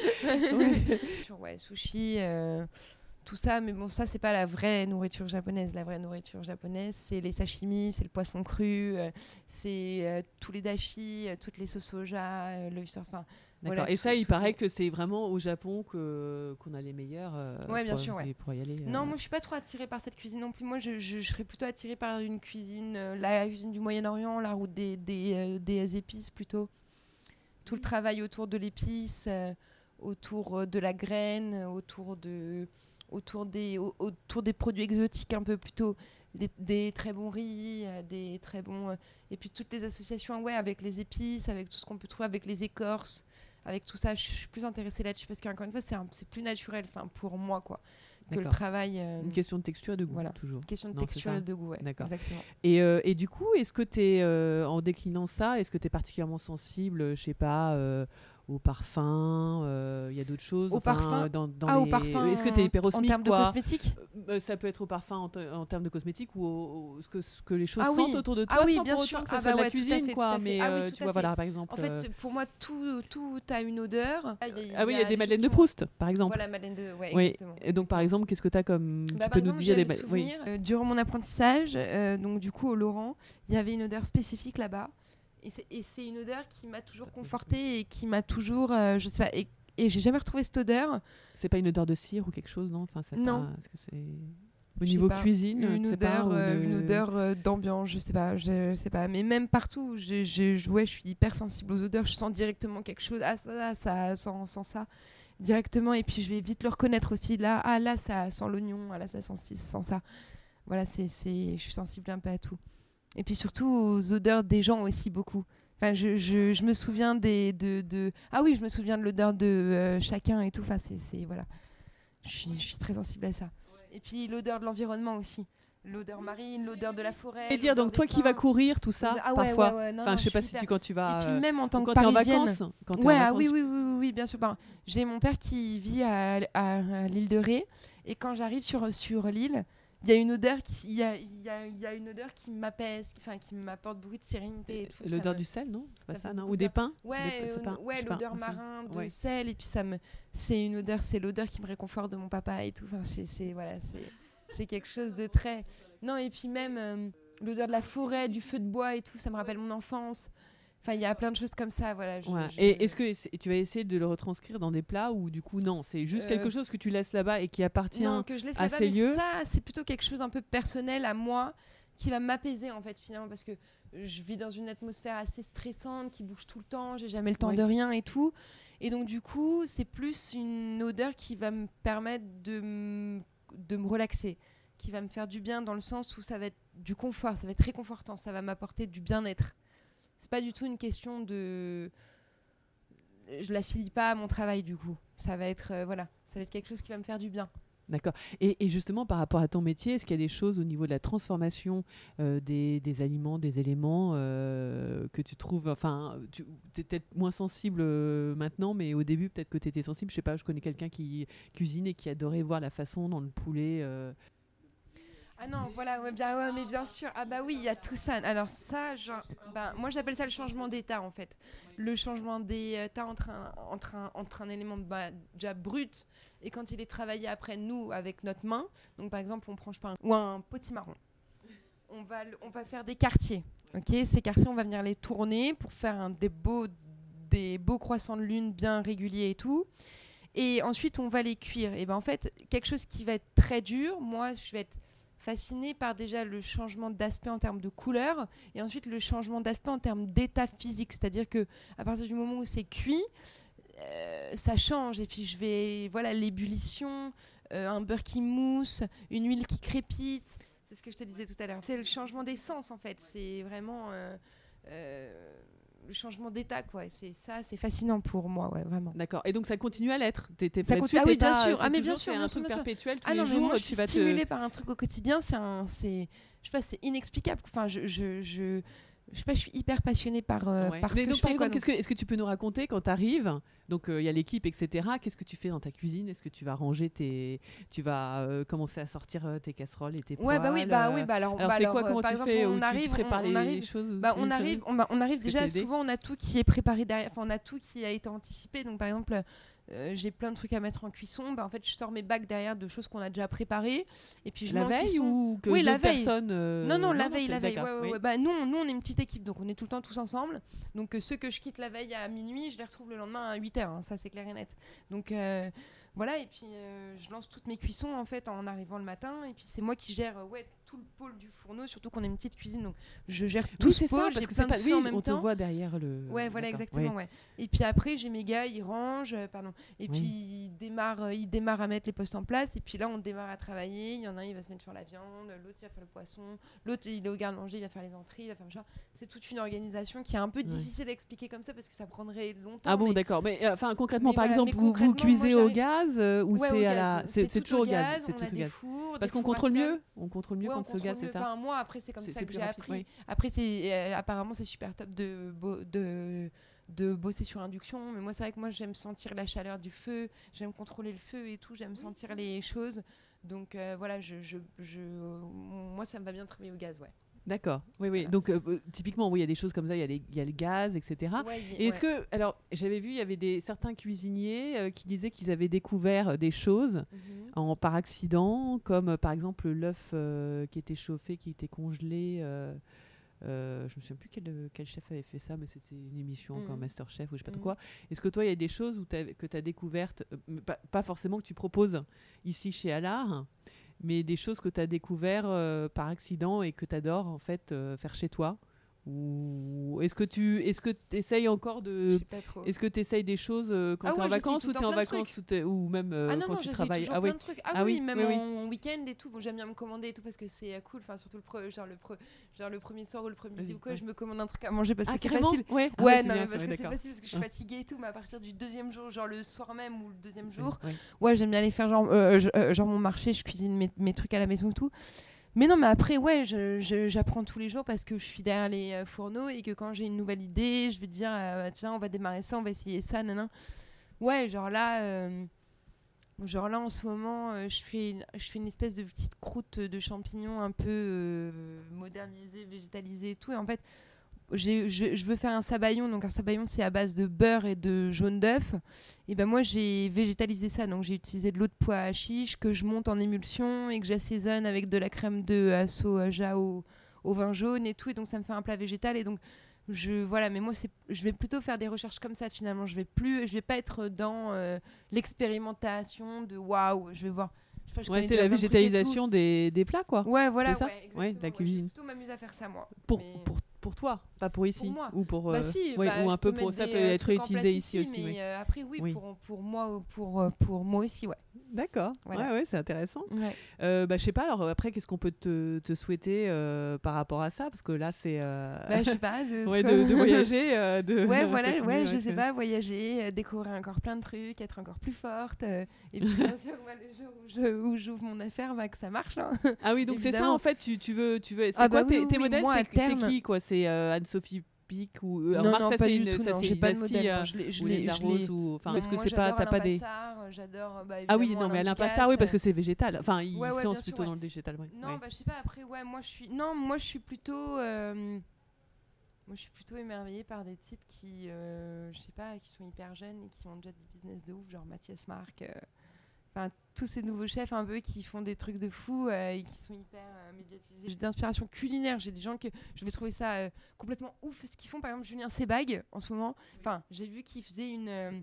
Ouais. Sushi, euh, tout ça, mais bon, ça c'est pas la vraie nourriture japonaise. La vraie nourriture japonaise, c'est les sashimi, c'est le poisson cru, euh, c'est euh, tous les dashi, euh, toutes les sauces soja, euh, le enfin. D'accord. Voilà, et tout- ça, il tout paraît que c'est vraiment au Japon que qu'on a les meilleurs. euh, Ouais, bien pour, sûr, ouais. Pour y aller. euh. Non, moi je suis pas trop attirée par cette cuisine non plus. Moi je, je, je serais plutôt attirée par une cuisine, euh, la cuisine du Moyen-Orient, la route des, des, euh, des épices plutôt. Tout le travail autour de l'épice, euh, autour de la graine, autour, de, autour, des, au- autour des produits exotiques un peu plutôt. Des, des très bons riz, des très bons. euh, et puis toutes les associations ouais, avec les épices, avec tout ce qu'on peut trouver, avec les écorces, avec tout ça. Je, suis plus intéressée là-dessus parce qu'encore une fois, c'est un- c'est plus naturel enfin, pour moi quoi, que le travail. euh, Une question de texture et de goût, Voilà. toujours. question de Non, texture et de goût, ouais. D'accord. Exactement. Et, euh, et du coup, est-ce que tu es, en déclinant ça, est-ce que tu es particulièrement sensible, je sais pas, euh, au parfum Il y a d'autres choses Au enfin, parfum? dans, dans ah, les- au parfum. Est-ce que tu es En hyperosmique termes de cosmétiques Euh, Ça peut être au parfum en, te- en termes de cosmétiques ou au- au- ce, que, ce que les choses Ah sentent oui. autour de Ah toi oui, sans bien pour sûr. autant que ça Ah soit bah de la ouais, tout à cuisine, fait, quoi. Mais Ah oui, euh, tu vois, voilà, par exemple. En euh, fait, pour moi, tout, tout a une odeur. ah oui, il y a des madeleines de Proust, par exemple. Voilà, madeleine de. Ouais, oui. exactement. Et donc, par exemple, qu'est-ce que tu as comme. Bah, tu peux nous dire des. oui. souvenir, euh, durant mon apprentissage, euh, donc du coup au Laurent, il y avait une odeur spécifique là-bas. Et c'est- une odeur qui m'a toujours confortée et qui m'a toujours, euh, je sais pas, et, et j'ai jamais retrouvé cette odeur. C'est pas une odeur de cire ou quelque chose, non? Enfin, Non. pas- Est-ce que c'est. Au niveau pas. cuisine, une pas, odeur, ou euh, de- une odeur euh, d'ambiance, je sais pas, je, sais pas, mais même partout, je, je, je- suis hyper sensible aux odeurs, je sens directement quelque chose, ah ça, ça, sent, sent ça directement, et puis je vais vite le reconnaître aussi, là, ah là ça sent l'oignon, ah là ça sent ci, ça sent ça, voilà, c'est, je suis sensible un peu à tout, et puis surtout aux odeurs des gens aussi beaucoup. Enfin, je, je, je me souviens des de, de ah oui, je me souviens de l'odeur de euh, chacun et tout. Enfin, c'est, c'est voilà, je suis, je suis très sensible à ça. Et puis l'odeur de l'environnement aussi. L'odeur marine, l'odeur de la forêt. Et dire, donc toi qui vas courir, tout ça, Ah ouais, parfois. ouais, ouais, non, enfin, non, je sais pas si tu, quand tu vas. Et puis euh, même en tant que quand t'es en parisienne. vacances. Quand t'es en Ouais, ah vacances. oui, oui, oui, oui, oui, bien sûr. Ben, J'ai mon père qui vit à, à- à l'île de Ré. Et quand j'arrive sur, sur l'île, il y a une odeur qui il y a, y a, y a une odeur qui m'apaise enfin qui m'apporte beaucoup de sérénité et tout, L'odeur me- du sel, non? C'est pas ça non? Ou des pains? Ouais Des- euh, ouais l'odeur marin de Ouais. sel et puis ça me c'est une odeur c'est l'odeur qui me réconforte de mon papa et tout enfin c'est c'est voilà c'est c'est quelque chose de très non et puis même euh, l'odeur de la forêt du feu de bois et tout ça me rappelle mon enfance enfin il y a plein de choses comme ça voilà je- Ouais. je- Et est-ce que tu vas essayer de le retranscrire dans des plats ou du coup non C'est juste Euh, quelque chose que tu laisses là-bas et qui appartient non, que je laisse à ces mais lieux. ça, c'est plutôt quelque chose un peu personnel à moi qui va m'apaiser en fait finalement parce que je vis dans une atmosphère assez stressante qui bouge tout le temps, j'ai jamais le temps de rien et tout. Et donc du coup, c'est plus une odeur qui va me permettre de, de me relaxer, qui va me faire du bien dans le sens où ça va être du confort, ça va être réconfortant, ça va m'apporter du bien-être. C'est pas du tout une question de je la filie pas à mon travail du coup. Ça va être euh, voilà, ça va être quelque chose qui va me faire du bien. D'accord. Et, justement, par rapport à ton métier, est-ce qu'il y a des choses au niveau de la transformation euh, des, aliments, des éléments euh, que tu trouves. Enfin, tu es peut-être moins sensible maintenant, mais au début, peut-être que tu étais sensible. Je sais pas, je connais quelqu'un qui cuisine et qui adorait voir la façon dont le poulet. Ah non, voilà, bien, mais bien sûr. Ah bah oui, il y a tout ça. Alors ça, genre, ben, moi j'appelle ça le changement d'état en fait. Le changement d'état entre un, entre un, élément bah, déjà brut et quand il est travaillé après nous avec notre main. Donc par exemple, on prend je sais pas, un, ou un potimarron. On va, on va faire des quartiers. Ok, ces quartiers, on va venir les tourner pour faire un, des beaux, des beaux croissants de lune bien réguliers et tout. Et ensuite, on va les cuire. Et ben en fait, quelque chose qui va être très dur, moi, je vais être fascinée par déjà le changement d'aspect en termes de couleur et ensuite le changement d'aspect en termes d'état physique. C'est-à-dire que à partir du moment où c'est cuit, euh, ça change. Et puis je vais, voilà, l'ébullition, euh, un beurre qui mousse, une huile qui crépite. C'est ce que je te disais tout à l'heure. C'est le changement d'essence en fait. C'est vraiment euh, le changement d'état quoi. C'est ça, c'est fascinant pour moi, ouais, vraiment. D'accord. Et donc ça continue à l'être. T'es, là-dessus, continue- ah oui, bien pas- sûr. Ah, mais bien sûr, bien un sûr, truc bien perpétuel tous Ah les non, mais jours. moi, je tu vas te- stimulée par un truc au quotidien, c'est un, c'est, je sais pas, c'est inexplicable. Enfin, je, je, je, je sais pas, je suis hyper passionnée par, euh, Ouais. par ce que donc, je par fais. quoi, exemple, qu'est-ce que, est-ce que tu peux nous raconter quand tu arrives Donc, euh, il y a l'équipe, etc. Qu'est-ce que tu fais dans ta cuisine? Est-ce que tu vas ranger tes. Tu vas euh, commencer à sortir euh, tes casseroles et tes donc- Ouais, bah oui, bah euh, oui, bah alors, Alors, bah c'est quoi euh, Comment par tu exemple, fais on arrive, tu on, les on arrive, choses bah, on arrive, on, bah, on arrive Est-ce déjà souvent, on a tout qui est préparé derrière, enfin, on a tout qui a été anticipé. Donc, par exemple, euh, j'ai plein de trucs à mettre en cuisson. Bah, en fait, je sors mes bacs derrière de choses qu'on a déjà préparées, et puis je La veille cuisson. ou que Oui, la veille. personnes, euh, Non, non, la veille, la veille. d'accord, ouais, ouais, oui. ouais. Bah, nous, on- nous, on est une petite équipe, donc on est tout le temps tous ensemble. Donc euh, ceux que je quitte la veille à minuit, je les retrouve le lendemain à 8h, ça c'est clair et net. Donc voilà, et puis je lance toutes mes cuissons en fait en arrivant le matin, et puis c'est moi qui gère ouais, tout le pôle du fourneau, surtout qu'on est une petite cuisine, donc je gère tout Oui, ce pôle, parce j'ai que plein c'est de pas. Oui, en même on te voit derrière le. Ouais, voilà, exactement, ouais. Et puis après, j'ai mes gars, ils rangent, euh, pardon. Et Oui. puis ils démarrent, euh, ils démarrent à mettre les postes en place. Et puis là, on démarre à travailler. Il y en a un, il va se mettre sur la viande, l'autre, il va faire le poisson, l'autre, il est au garde-manger, il va faire les entrées, il va faire le chat. C'est toute une organisation qui est un peu difficile à expliquer comme ça parce que ça prendrait longtemps. Ah bon, d'accord. Mais euh, enfin, concrètement, mais par voilà, exemple, vous, vous cuisez au gaz ou c'est à la. C'est toujours au gaz. C'est tout a au gaz. Parce qu'on contrôle mieux. On contrôle mieux Ouais, on quand c'est ça Enfin, moi, après, c'est comme ça que j'ai appris. oui. Après, c'est euh, apparemment c'est super top de, de de bosser sur induction, mais moi c'est vrai que moi j'aime sentir la chaleur du feu, j'aime contrôler le feu et tout, j'aime sentir les choses. Donc euh, voilà, je, je, je- moi ça me va bien de travailler au gaz, ouais. D'accord. Oui, oui. Voilà. Donc, euh, euh, typiquement, oui, il y a des choses comme ça. Il y, a y le gaz, etc. Ouais, Et est-ce que, alors, j'avais vu, il y avait des certains cuisiniers euh, qui disaient qu'ils avaient découvert des choses Mhm. en par accident, comme euh, par exemple l'œuf qui était chauffé, qui était congelé. je me souviens plus quel, quel chef avait fait ça, mais c'était une émission encore Mhm. Masterchef ou je sais pas trop Mhm. quoi. Est-ce que toi, il y a des choses où que tu as découvertes, pas forcément que tu proposes ici chez Allard, mais des choses que tu as découvert euh, par accident et que tu adores en fait euh, faire chez toi Ou est-ce que tu est-ce que essayes encore de est-ce que tu essayes des choses euh, quand Ah tu es ouais, en vacances ou tu es en vacances ou, même euh, ah non, quand non, tu travailles toujours Ah oui. plein de trucs. Ah, Ah oui, oui, même oui, oui. en week-end et tout. Bon, j'aime bien me commander et tout parce que c'est euh, cool. Enfin, surtout le, pre- genre le, pre- genre le premier soir ou le premier midi ou quoi, ouais. je me commande un truc à manger parce Ah, que c'est facile. Ouais, Ah Ouais, c'est non, bien, mais parce que c'est facile parce que je suis fatiguée et tout. Mais à partir du deuxième jour, genre le soir même ou le deuxième jour, Ouais. j'aime bien aller faire genre, mon marché, je cuisine mes trucs à la maison et tout. Mais non, mais après, ouais, j'apprends tous les jours parce que je suis derrière les euh, fourneaux et que quand j'ai une nouvelle idée, je vais dire, euh, tiens, on va démarrer ça, on va essayer ça, nanan. Ouais, genre là, euh, Genre là, en ce moment, je, fais je fais une espèce de petite croûte de champignons un peu modernisée, végétalisée et tout. Et en fait, je, je veux faire un sabayon. Donc un sabayon, c'est à base de beurre et de jaune d'œuf. Et ben moi, j'ai végétalisé ça. Donc j'ai utilisé de l'eau de pois à chiche que je monte en émulsion et que j'assaisonne avec de la crème de soja au, au vin jaune et tout. Et donc ça me fait un plat végétal. Et donc je voilà mais moi c'est je vais plutôt faire des recherches comme ça finalement je vais plus je vais pas être dans euh, l'expérimentation de waouh je vais voir Ouais, c'est la végétalisation des, des plats, quoi. ouais voilà ouais, de la cuisine. je vais plutôt m'amuser à faire ça moi Pour, Mais- pour, pour toi, pas pour ici. Pour moi. Ou pour. bah euh, si ouais, bah, ou un peu pour. Ça peut euh, être utilisé ici aussi. mais ouais. euh, après oui, Oui. Pour, pour moi pour pour moi aussi ouais, D'accord. voilà. Ouais, ouais, c'est intéressant. ouais. Euh, bah, je sais pas, alors après, qu'est-ce qu'on peut te, te souhaiter euh, par rapport à ça? Parce que là, c'est. euh, bah je sais pas de, ouais, ce que- de, de voyager. euh, de Ouais, voilà, ouais, je sais pas, voyager, euh, découvrir encore plein de trucs, être encore plus forte. euh, et puis, bien sûr, bah, le jour où j'ouvre mon affaire, bah, que ça marche. hein. Ah oui, donc c'est ça en fait, tu, tu veux. Tu veux c'est Ah quoi bah tes, oui, tes oui, modèles? moi, à C'est qui quoi? C'est euh, Anne-Sophie Ou. euh, non, remarque, non, ça, pas c'est du une, tout, ça, c'est pas de modèle. euh, je l'ai- je ou Rose ou. Enfin, est-ce que c'est pas. T'as pas Alain des. Passard, euh, J'adore. bah, Ah oui, non, mais Alain Passard, oui, parce que c'est végétal. Enfin, ils Ouais, ouais, sont plutôt ouais. dans le végétal. ouais. Non, Ouais. bah, je sais pas. Après, ouais, moi, je suis. Non, moi, je suis plutôt. euh, Moi, je suis plutôt émerveillée par des types qui, euh, je sais pas, qui sont hyper jeunes et qui ont déjà des business de ouf, genre Mathias Marc. euh, Enfin, tous ces nouveaux chefs un peu qui font des trucs de fou euh, et qui sont hyper euh, médiatisés. J'ai des inspirations culinaires. J'ai des gens que je vais trouver ça euh, complètement ouf ce qu'ils font. Par exemple, Julien Sebag en ce moment. Enfin, j'ai vu qu'il faisait une,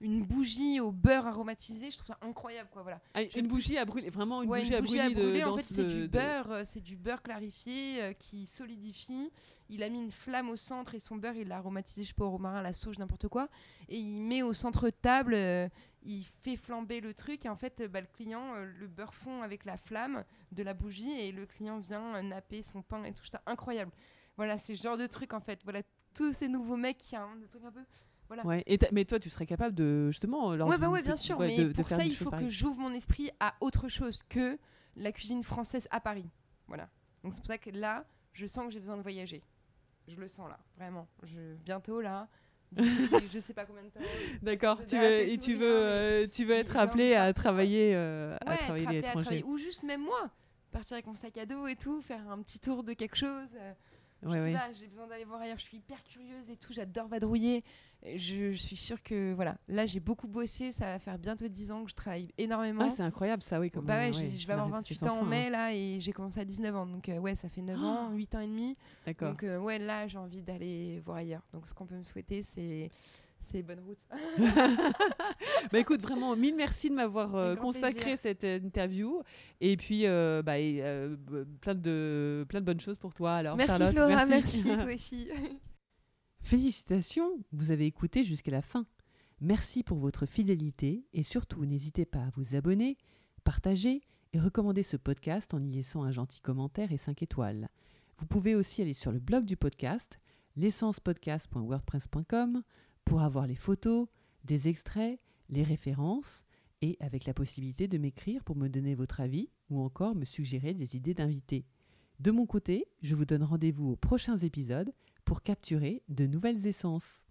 une bougie au beurre aromatisé. Je trouve ça incroyable, quoi. Voilà. Ah, une bougie à brûler, vraiment une Ouais, bougie à brûler. de- brûler, en fait, ce- c'est du beurre, euh, c'est du beurre clarifié euh, qui solidifie. Il a mis une flamme au centre et son beurre, il l'a aromatisé, je sais pas, au romarin, à la sauge, n'importe quoi. Et il met au centre table, euh, il fait flamber le truc. Et en fait, bah, le client, le beurre fond avec la flamme de la bougie et le client vient napper son pain et tout ça. Incroyable. Voilà, c'est ce genre de truc en fait. Voilà, tous ces nouveaux mecs qui ont des trucs un peu. Ouais. Et mais toi, tu serais capable de justement. lors Ouais, bah ouais, bien sûr. mais de- pour ça, il faut que j'ouvre mon esprit à autre chose que la cuisine française à Paris. Voilà. Donc c'est pour ça que là, je sens que j'ai besoin de voyager. Je le sens là, vraiment. Je... Bientôt là, je sais pas combien de temps. D'accord. Tu date veux, et tout, tu veux, euh, tu veux être appelé à travailler, euh, à Ouais, travailler à l'étranger. Ou juste même moi, partir avec mon sac à dos et tout, faire un petit tour de quelque chose. euh, je Ouais, sais ouais. pas, j'ai besoin d'aller voir ailleurs. Je suis hyper curieuse et tout. J'adore vadrouiller. Je, je suis sûre que voilà, là j'ai beaucoup bossé. Ça va faire bientôt 10 ans que je travaille énormément. Ah, c'est incroyable ça, oui. Comme, bah ouais, euh, ouais, je vais avoir la réalité 28 sans ans en hein. mai là et j'ai commencé à 19 ans. Donc euh, ouais, ça fait 9 ans, 8 ans et demi. D'accord. Donc euh, ouais, là j'ai envie d'aller voir ailleurs. Donc ce qu'on peut me souhaiter, c'est c'est bonne route. Bah écoute, vraiment, mille merci de m'avoir euh, consacré plaisir. cette euh, interview. Et puis, euh, bah, et, euh, plein, de, plein de bonnes choses pour toi. Alors, merci Charlotte. Flora, merci toi aussi. Félicitations, vous avez écouté jusqu'à la fin. Merci pour votre fidélité et surtout n'hésitez pas à vous abonner, partager et recommander ce podcast en y laissant un gentil commentaire et 5 étoiles. Vous pouvez aussi aller sur le blog du podcast, l'essencepodcast.wordpress.com, pour avoir les photos, des extraits, les références et avec la possibilité de m'écrire pour me donner votre avis ou encore me suggérer des idées d'invités. De mon côté, je vous donne rendez-vous aux prochains épisodes pour capturer de nouvelles essences.